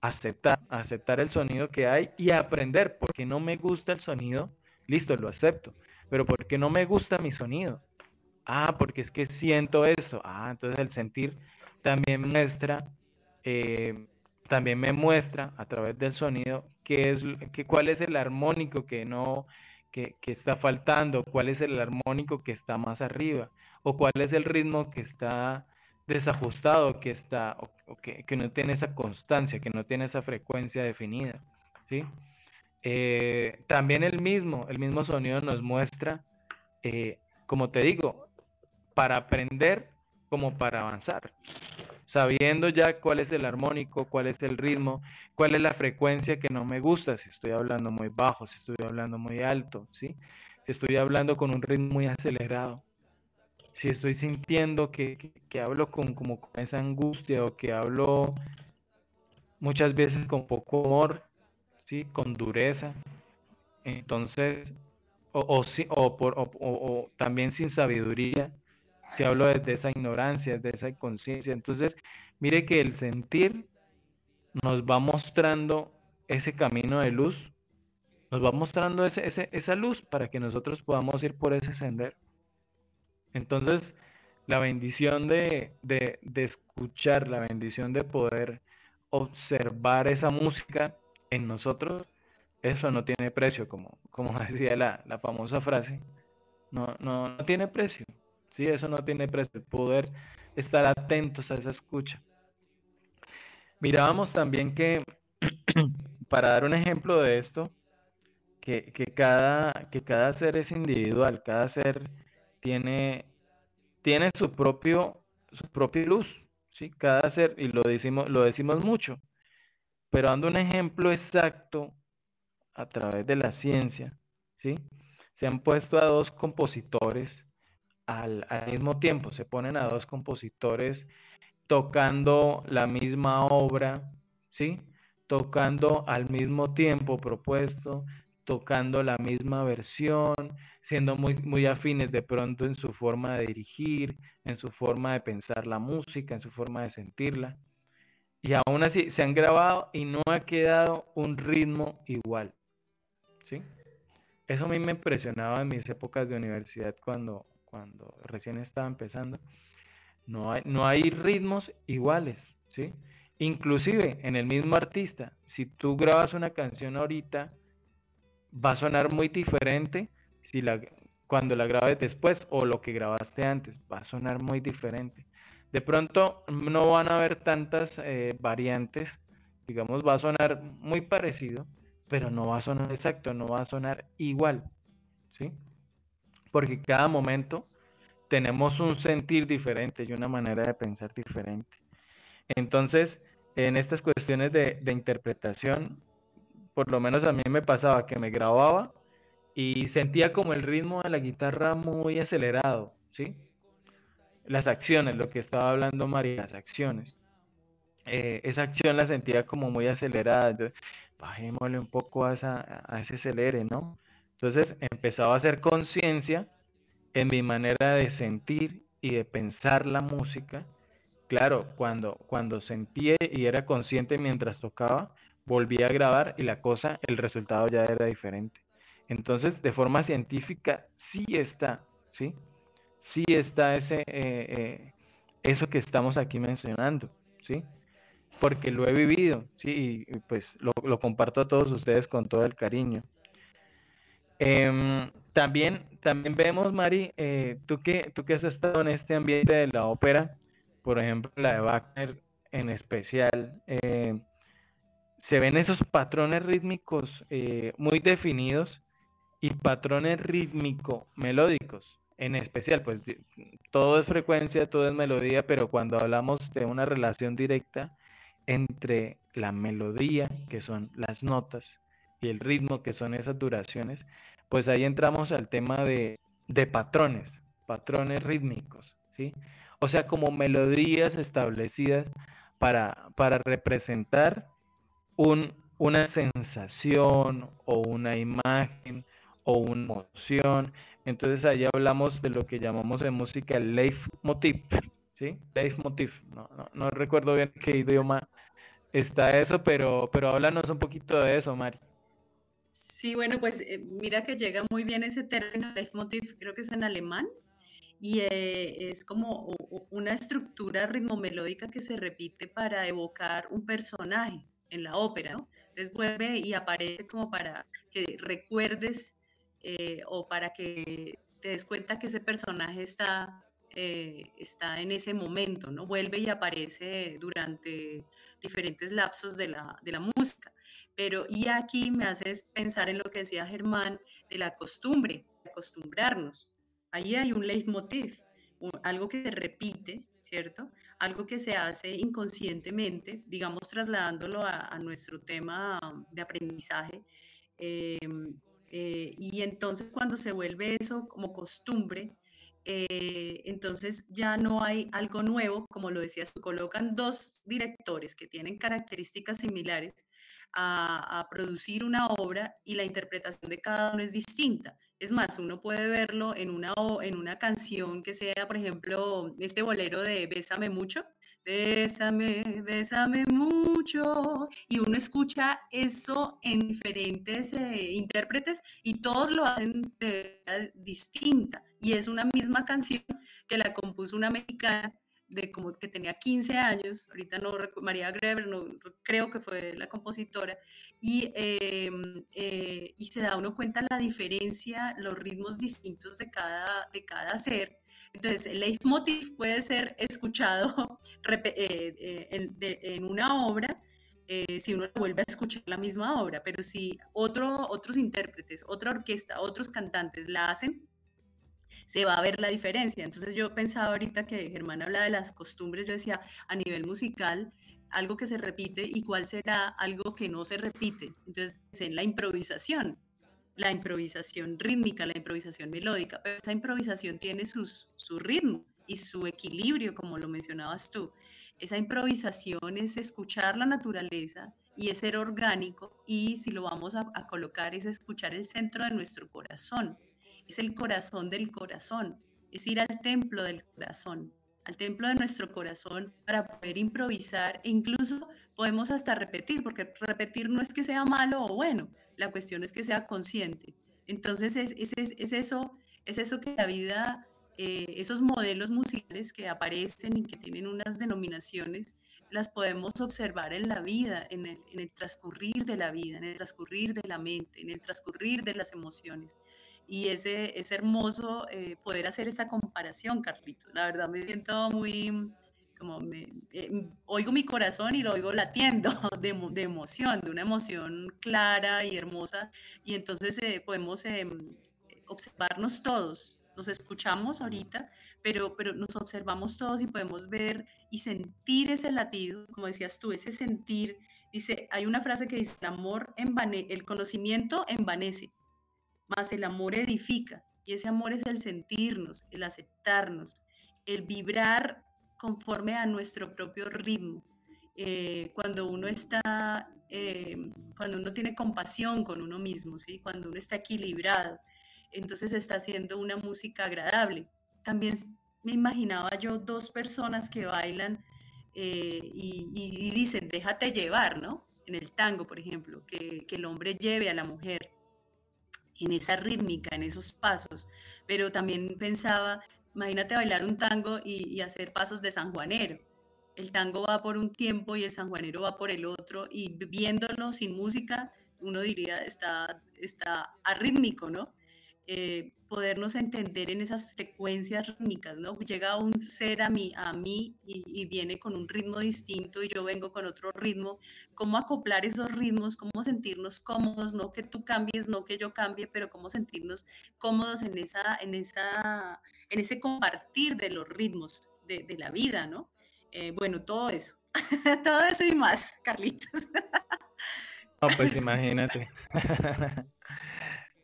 aceptar, aceptar el sonido que hay y aprender, porque no me gusta el sonido, listo, lo acepto pero ¿por qué no me gusta mi sonido? Ah, porque es que siento esto. Ah, entonces el sentir también muestra eh, también me muestra a través del sonido qué es, qué, cuál es el armónico que no, que, está faltando, cuál es el armónico que está más arriba, o cuál es el ritmo que está desajustado, que está, que, no tiene esa constancia, que no tiene esa frecuencia definida, ¿sí? Eh, también el mismo, el mismo sonido nos muestra, eh, como te digo, para aprender como para avanzar. Sabiendo ya cuál es el armónico, cuál es el ritmo, cuál es la frecuencia que no me gusta, si estoy hablando muy bajo, si estoy hablando muy alto, si estoy hablando con un ritmo muy acelerado, si estoy sintiendo que, hablo con, como con esa angustia o que hablo muchas veces con poco humor, ¿sí? con dureza, entonces, o, o, o, por, o también sin sabiduría, si hablo desde esa ignorancia, de esa inconsciencia. Entonces, mire que el sentir nos va mostrando ese camino de luz, nos va mostrando ese, esa luz para que nosotros podamos ir por ese sendero. Entonces, la bendición de, de, escuchar, la bendición de poder observar esa música en nosotros, eso no tiene precio, como, como decía la, la famosa frase, no, no, no tiene precio. Sí, eso no tiene precio, poder estar atentos a esa escucha. Mirábamos también que, para dar un ejemplo de esto, que, cada, que cada ser es individual, cada ser tiene, tiene su, propio, su propia luz, ¿sí? Cada ser, y lo decimos, lo decimos mucho, pero dando un ejemplo exacto a través de la ciencia, ¿sí? Se han puesto a dos compositores al, mismo tiempo, se ponen a dos compositores tocando la misma obra, ¿sí? Tocando al mismo tiempo propuesto, tocando la misma versión, siendo muy, muy afines de pronto en su forma de dirigir, en su forma de pensar la música, en su forma de sentirla. Y aún así se han grabado y no ha quedado un ritmo igual. ¿Sí? Eso a mí me impresionaba en mis épocas de universidad cuando, cuando recién estaba empezando, no hay, no hay ritmos iguales, ¿sí? Inclusive en el mismo artista, si tú grabas una canción ahorita, va a sonar muy diferente si la, cuando la grabes después o lo que grabaste antes, va a sonar muy diferente. De pronto no van a haber tantas eh, variantes, digamos, va a sonar muy parecido, pero no va a sonar exacto, no va a sonar igual, ¿sí? Porque cada momento tenemos un sentir diferente y una manera de pensar diferente. Entonces, en estas cuestiones de, interpretación, por lo menos a mí me pasaba que me grababa y sentía como el ritmo de la guitarra muy acelerado, ¿sí? Las acciones, lo que estaba hablando María, las acciones. Eh, esa acción la sentía como muy acelerada, entonces bajémosle un poco a, a ese acelere, ¿no? Entonces empezaba a hacer conciencia en mi manera de sentir y de pensar la música. Claro, cuando, cuando sentía y era consciente mientras tocaba, volví a grabar y la cosa, el resultado ya era diferente. Entonces, de forma científica, sí está, ¿sí? Sí está ese, eh, eh, eso que estamos aquí mencionando, ¿sí? Porque lo he vivido, ¿sí? Y pues lo, lo comparto a todos ustedes con todo el cariño. Em, también, también vemos, Mari, eh, tú, que, tú que has estado en este ambiente de la ópera, por ejemplo, la de Wagner en especial, eh, se ven esos patrones rítmicos eh, muy definidos y patrones rítmico-melódicos. En especial, pues todo es frecuencia, todo es melodía, pero cuando hablamos de una relación directa entre la melodía, que son las notas, y el ritmo, que son esas duraciones, pues ahí entramos al tema de, patrones, patrones rítmicos, ¿sí? O sea, como melodías establecidas para, para representar un, una sensación o una imagen o una emoción. Entonces ahí hablamos de lo que llamamos en música el leitmotiv, ¿sí? Leitmotiv, no, no, no recuerdo bien qué idioma está eso, pero, pero háblanos un poquito de eso, Mari. Sí, bueno, pues eh, mira que llega muy bien ese término, Leitmotiv, creo que es en alemán, y eh, es como una estructura ritmomelódica que se repite para evocar un personaje en la ópera, ¿no? Entonces vuelve y aparece como para que recuerdes eh, o para que te des cuenta que ese personaje está, eh, está en ese momento, ¿no? Vuelve y aparece durante diferentes lapsos de la, de la música. Pero y aquí me haces pensar en lo que decía Germán de la costumbre, acostumbrarnos. Ahí hay un leitmotiv, algo que se repite, ¿cierto? Algo que se hace inconscientemente, digamos, trasladándolo a, nuestro tema de aprendizaje. Em, eh, y entonces cuando se vuelve eso como costumbre, eh, entonces ya no hay algo nuevo, como lo decías, colocan dos directores que tienen características similares a, producir una obra y la interpretación de cada uno es distinta. Es más, uno puede verlo en una, en una canción que sea, por ejemplo, este bolero de Bésame mucho, Bésame, bésame mucho, y uno escucha eso en diferentes eh, intérpretes y todos lo hacen de manera distinta. Y es una misma canción que la compuso una mexicana de como que tenía 15 años, ahorita no, María Greber, no, creo que fue la compositora, y, em, eh, y se da uno cuenta la diferencia, los ritmos distintos de cada, de cada ser. Entonces, el leitmotiv puede ser escuchado eh, eh, en, una obra, si uno vuelve a escuchar la misma obra, pero si otro, otros intérpretes, otra orquesta, otros cantantes la hacen, se va a ver la diferencia. Entonces yo pensaba ahorita que Germán habla de las costumbres, yo decía, a nivel musical, algo que se repite y cuál será algo que no se repite. Entonces, en la improvisación, la improvisación rítmica, la improvisación melódica, pero esa improvisación tiene sus, su ritmo y su equilibrio, como lo mencionabas tú. Esa improvisación es escuchar la naturaleza y es ser orgánico y si lo vamos a colocar es escuchar el centro de nuestro corazón es el corazón del corazón, es ir al templo del corazón, al templo de nuestro corazón para poder improvisar e incluso podemos hasta repetir, porque repetir no es que sea malo o bueno, la cuestión es que sea consciente. Entonces es, es, eso, es eso que la vida, eh, esos modelos musicales que aparecen y que tienen unas denominaciones, las podemos observar en la vida, en el, en el transcurrir de la vida, en el transcurrir de la mente, en el transcurrir de las emociones y ese, es hermoso eh, poder hacer esa comparación, Carlito. La verdad me siento muy, como eh, oigo mi corazón y lo oigo latiendo de, de, emoción, de una emoción clara y hermosa. Y entonces eh, podemos observarnos todos, nos escuchamos ahorita, pero, pero nos observamos todos y podemos ver y sentir ese latido, como decías tú, ese sentir. Dice, hay una frase que dice, el amor el conocimiento envanece, más el amor edifica. Y ese amor es el sentirnos, el aceptarnos, el vibrar conforme a nuestro propio ritmo. Eh, cuando uno está, eh, cuando uno tiene compasión con uno mismo, ¿sí? cuando uno está equilibrado, entonces está haciendo una música agradable. También me imaginaba yo dos personas que bailan eh, y, dicen, déjate llevar, ¿no? En el tango, por ejemplo, que, que el hombre lleve a la mujer en esa rítmica, en esos pasos, pero también pensaba, imagínate bailar un tango y, hacer pasos de sanjuanero. El tango va por un tiempo y el sanjuanero va por el otro y viéndolo sin música, uno diría está, está arrítmico, ¿no? Eh, podernos entender en esas frecuencias rítmicas, ¿no? Llega un ser a mí, a mí y, viene con un ritmo distinto y yo vengo con otro ritmo. ¿Cómo acoplar esos ritmos? ¿Cómo sentirnos cómodos? No que tú cambies, no que yo cambie, pero cómo sentirnos cómodos en, esa, en, esa, en ese compartir de los ritmos de, de la vida, ¿no? Eh, bueno, todo eso. todo eso y más, Carlitos. no, pues imagínate.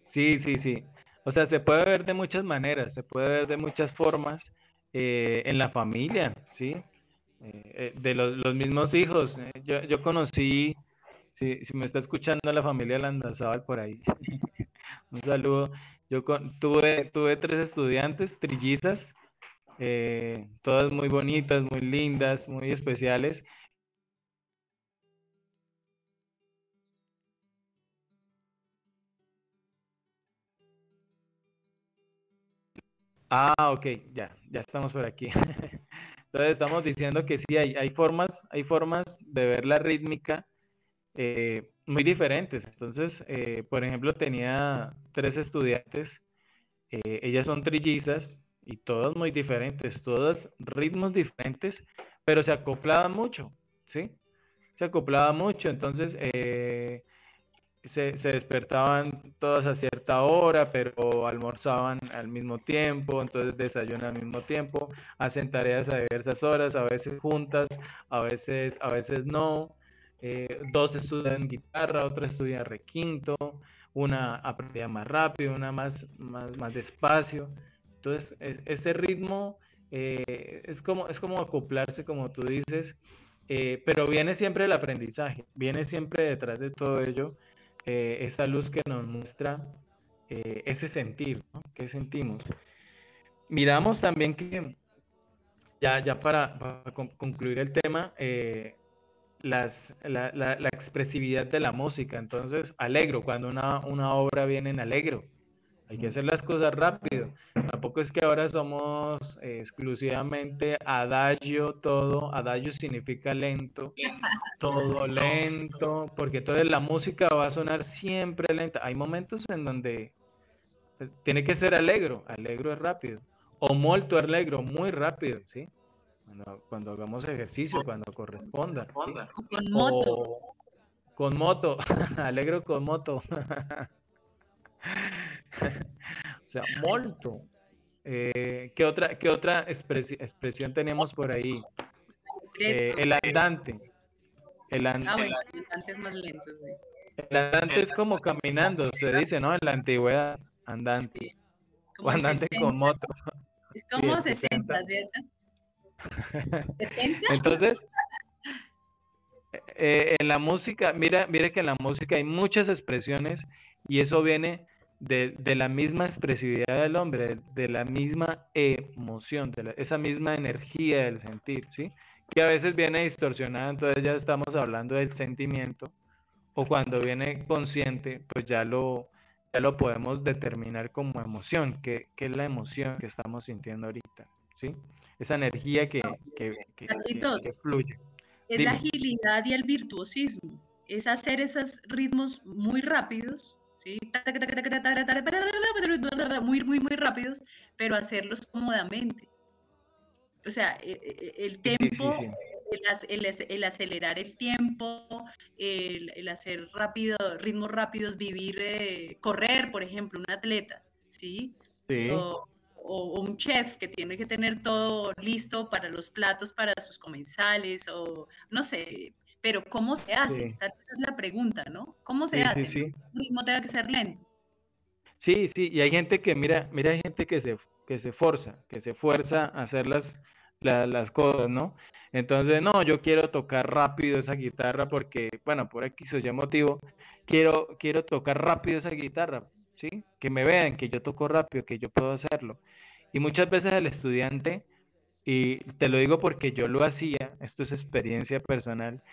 sí, sí, sí. O sea, se puede ver de muchas maneras, se puede ver de muchas formas eh, en la familia, ¿sí? Eh, eh, de los, mismos hijos. Yo, yo conocí, si, si, me está escuchando la familia Landazábal por ahí, un saludo. Yo tuve, tuve tres estudiantes, trillizas, todas muy bonitas, muy lindas, muy especiales. Ah, ok, ya, ya estamos por aquí. Entonces estamos diciendo que sí, hay, hay, formas, hay formas de ver la rítmica eh, muy diferentes. Entonces, eh, por ejemplo, tenía tres estudiantes, eh, ellas son trillizas y todas muy diferentes, todas ritmos diferentes, pero se acoplaban mucho, ¿sí? Se acoplaban mucho, entonces se, despertaban todas a cierta hora, pero almorzaban al mismo tiempo, entonces desayunan al mismo tiempo, hacen tareas a diversas horas, a veces juntas, a veces, a veces no. Eh, dos estudian guitarra, otra estudia requinto, una aprendía más rápido, una más, más, más despacio. Entonces, e, ese ritmo eh, es, como, es como acoplarse, como tú dices, eh, pero viene siempre el aprendizaje, viene siempre detrás de todo ello eh, esa luz que nos muestra eh, ese sentir, ¿no? ¿Qué sentimos? Miramos también que, ya, ya para, concluir el tema, eh, las, la, la, expresividad de la música. Entonces, alegro, cuando una, una obra viene en alegro, hay que hacer las cosas rápido. Tampoco es que ahora somos exclusivamente adagio todo. Adagio significa lento, todo lento, porque toda la música va a sonar siempre lenta. Hay momentos en donde eh, tiene que ser alegro, alegro es rápido. O molto alegro, muy rápido, ¿sí? Cuando, hagamos ejercicio, cuando corresponda. Con moto. con moto, alegro con moto. o sea, molto. Eh, ¿qué, otra, ¿Qué otra expresión tenemos por ahí? Eh, el andante. El, andante. Ah, bueno, el andante es más lento, sí. El andante es como caminando, usted dice, ¿no? En la antigüedad, andante. O andante con moto. Es como 60, ¿cierto? ¿70? Entonces, eh, en la música, mira, mira que en la música hay muchas expresiones y eso viene de, la misma expresividad del hombre, de, la misma emoción, de esa misma energía del sentir, ¿sí? Que a veces viene distorsionada, entonces ya estamos hablando del sentimiento, o cuando viene consciente, pues ya lo, ya lo podemos determinar como emoción, que, es la emoción que estamos sintiendo ahorita, ¿sí? Esa energía que, que, fluye. Es la agilidad y el virtuosismo, es hacer esos ritmos muy rápidos ¿sí? Muy, muy, muy rápidos, pero hacerlos cómodamente. O sea, e, e, e, el tiempo, el, acelerar el tiempo, el, hacer rápido, ritmos rápidos, vivir, eh, correr, por ejemplo, un atleta, ¿sí? O, o, un chef que tiene que tener todo listo para los platos, para sus comensales, o no sé, pero ¿cómo se hace? Esa es la pregunta, ¿no? ¿Cómo se hace? Sí, El ritmo tenga que ser lento. Sí, sí, y hay gente que, mira, mira, hay gente que se, que se forza, que se fuerza a hacer las, las cosas, ¿no? Entonces, no, yo quiero tocar rápido esa guitarra porque, bueno, por aquí soy motivo, quiero, quiero tocar rápido esa guitarra, ¿sí? Que me vean que yo toco rápido, que yo puedo hacerlo. Y muchas veces el estudiante, y te lo digo porque yo lo hacía, esto es experiencia personal,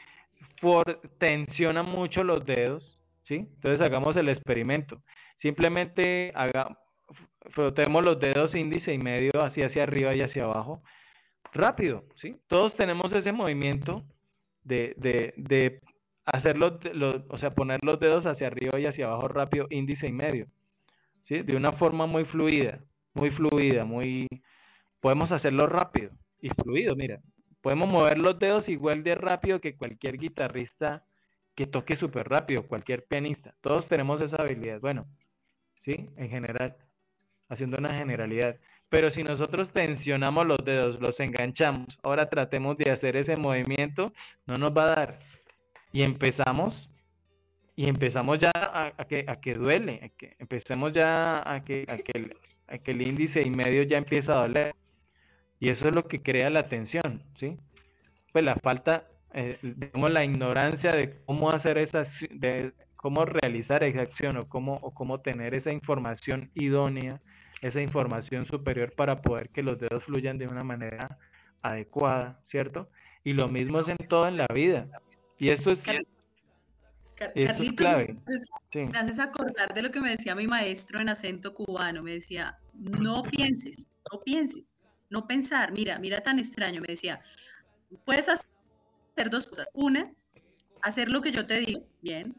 tensiona mucho los dedos, ¿sí? Entonces hagamos el experimento. Simplemente haga, frotemos los dedos índice y medio así hacia arriba y hacia abajo. Rápido, ¿sí? Todos tenemos ese movimiento de, de, de hacer los, o sea, poner los dedos hacia arriba y hacia abajo rápido, índice y medio, ¿sí? De una forma muy fluida, muy fluida, muy... Podemos hacerlo rápido y fluido, mira. Podemos mover los dedos igual de rápido que cualquier guitarrista que toque súper rápido, cualquier pianista. Todos tenemos esa habilidad. Bueno, ¿sí? En general, haciendo una generalidad. Pero si nosotros tensionamos los dedos, los enganchamos, ahora tratemos de hacer ese movimiento, no nos va a dar. Y empezamos, y empezamos ya a, que, a que duele, a empecemos ya a que, a que, el, a que el índice y medio ya empieza a doler. Y eso es lo que crea la tensión, ¿sí? Pues la falta, eh, digamos, la ignorancia de cómo hacer esa, de cómo realizar esa acción o cómo, o cómo tener esa información idónea, esa información superior para poder que los dedos fluyan de una manera adecuada, ¿cierto? Y lo mismo es en todo en la vida. Y eso es, eso es clave. Me haces acordar de lo que me decía mi maestro en acento cubano. Me decía, no pienses, no pienses, no pensar. Mira, mira tan extraño, me decía, puedes hacer dos cosas. Una, hacer lo que yo te digo, bien.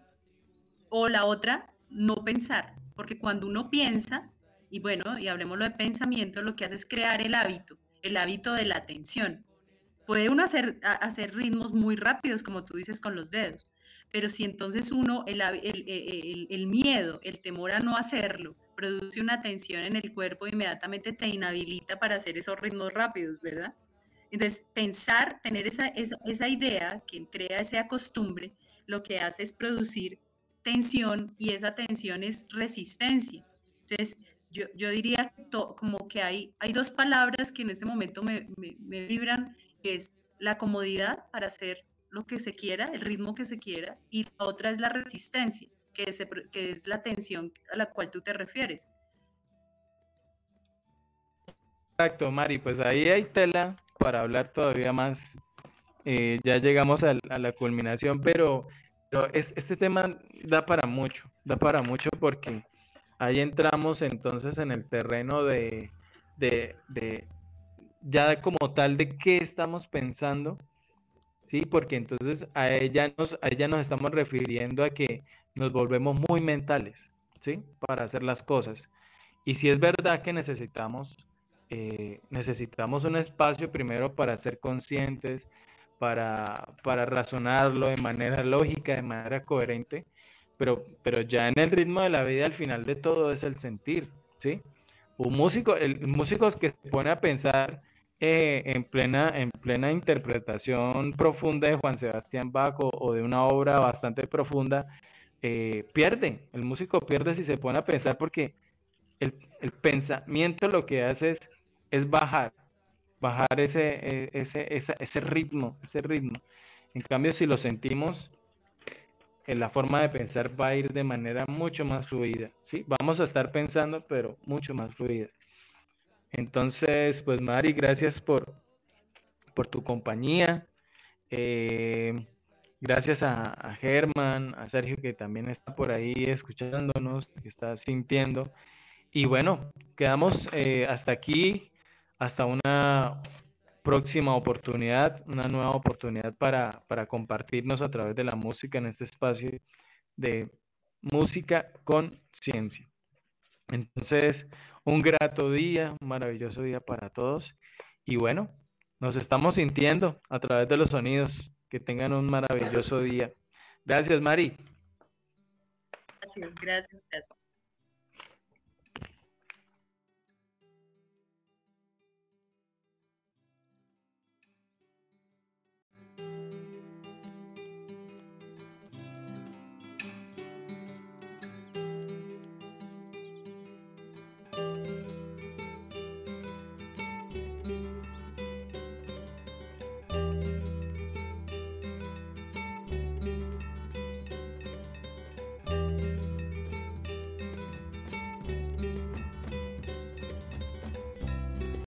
O la otra, no pensar, porque cuando uno piensa, y bueno, y hablemoslo de pensamiento, lo que hace es crear el hábito, el hábito de la atención. Puede uno hacer, hacer ritmos muy rápidos, como tú dices, con los dedos, pero si entonces uno, el, miedo, el temor a no hacerlo, produce una tensión en el cuerpo, inmediatamente te inhabilita para hacer esos ritmos rápidos, ¿verdad? Entonces, pensar, tener esa, esa, idea que crea esa costumbre, lo que hace es producir tensión y esa tensión es resistencia. Entonces, yo, yo diría como que hay, hay dos palabras que en este momento me, me, me vibran, que es la comodidad para hacer lo que se quiera, el ritmo que se quiera, y la otra es la resistencia, que es, que es la tensión a la cual tú te refieres. Exacto, Mari, pues ahí hay tela para hablar todavía más. Eh, ya llegamos a, la culminación, pero, pero es, este tema da para mucho, da para mucho porque ahí entramos entonces en el terreno de, ya como tal de qué estamos pensando ¿sí? Porque entonces a ella nos estamos refiriendo a que nos volvemos muy mentales, ¿sí? Para hacer las cosas. Y si es verdad que necesitamos, eh, necesitamos un espacio primero para ser conscientes, para, para razonarlo de manera lógica, de manera coherente, pero, pero ya en el ritmo de la vida, al final de todo es el sentir, ¿sí? Un músico, el músico que se pone a pensar eh, en, plena, en plena interpretación profunda de Juan Sebastián Bach o, de una obra bastante profunda, eh, pierde, el músico pierde si se pone a pensar porque el, pensamiento lo que hace es, es bajar, bajar ese, e, ese, ese ritmo, ese ritmo. En cambio, si lo sentimos, en la forma de pensar va a ir de manera mucho más fluida. ¿sí? Vamos a estar pensando, pero mucho más fluida. Entonces, pues Mari, gracias por, por tu compañía. Eh, gracias a, Germán, a Sergio que también está por ahí escuchándonos, que está sintiendo. Y bueno, quedamos eh, hasta aquí, hasta una próxima oportunidad, una nueva oportunidad para, para compartirnos a través de la música en este espacio de música con ciencia. Entonces, un grato día, un maravilloso día para todos. Y bueno, nos estamos sintiendo a través de los sonidos. Que tengan un maravilloso día. Gracias, Mari. Gracias, gracias, gracias.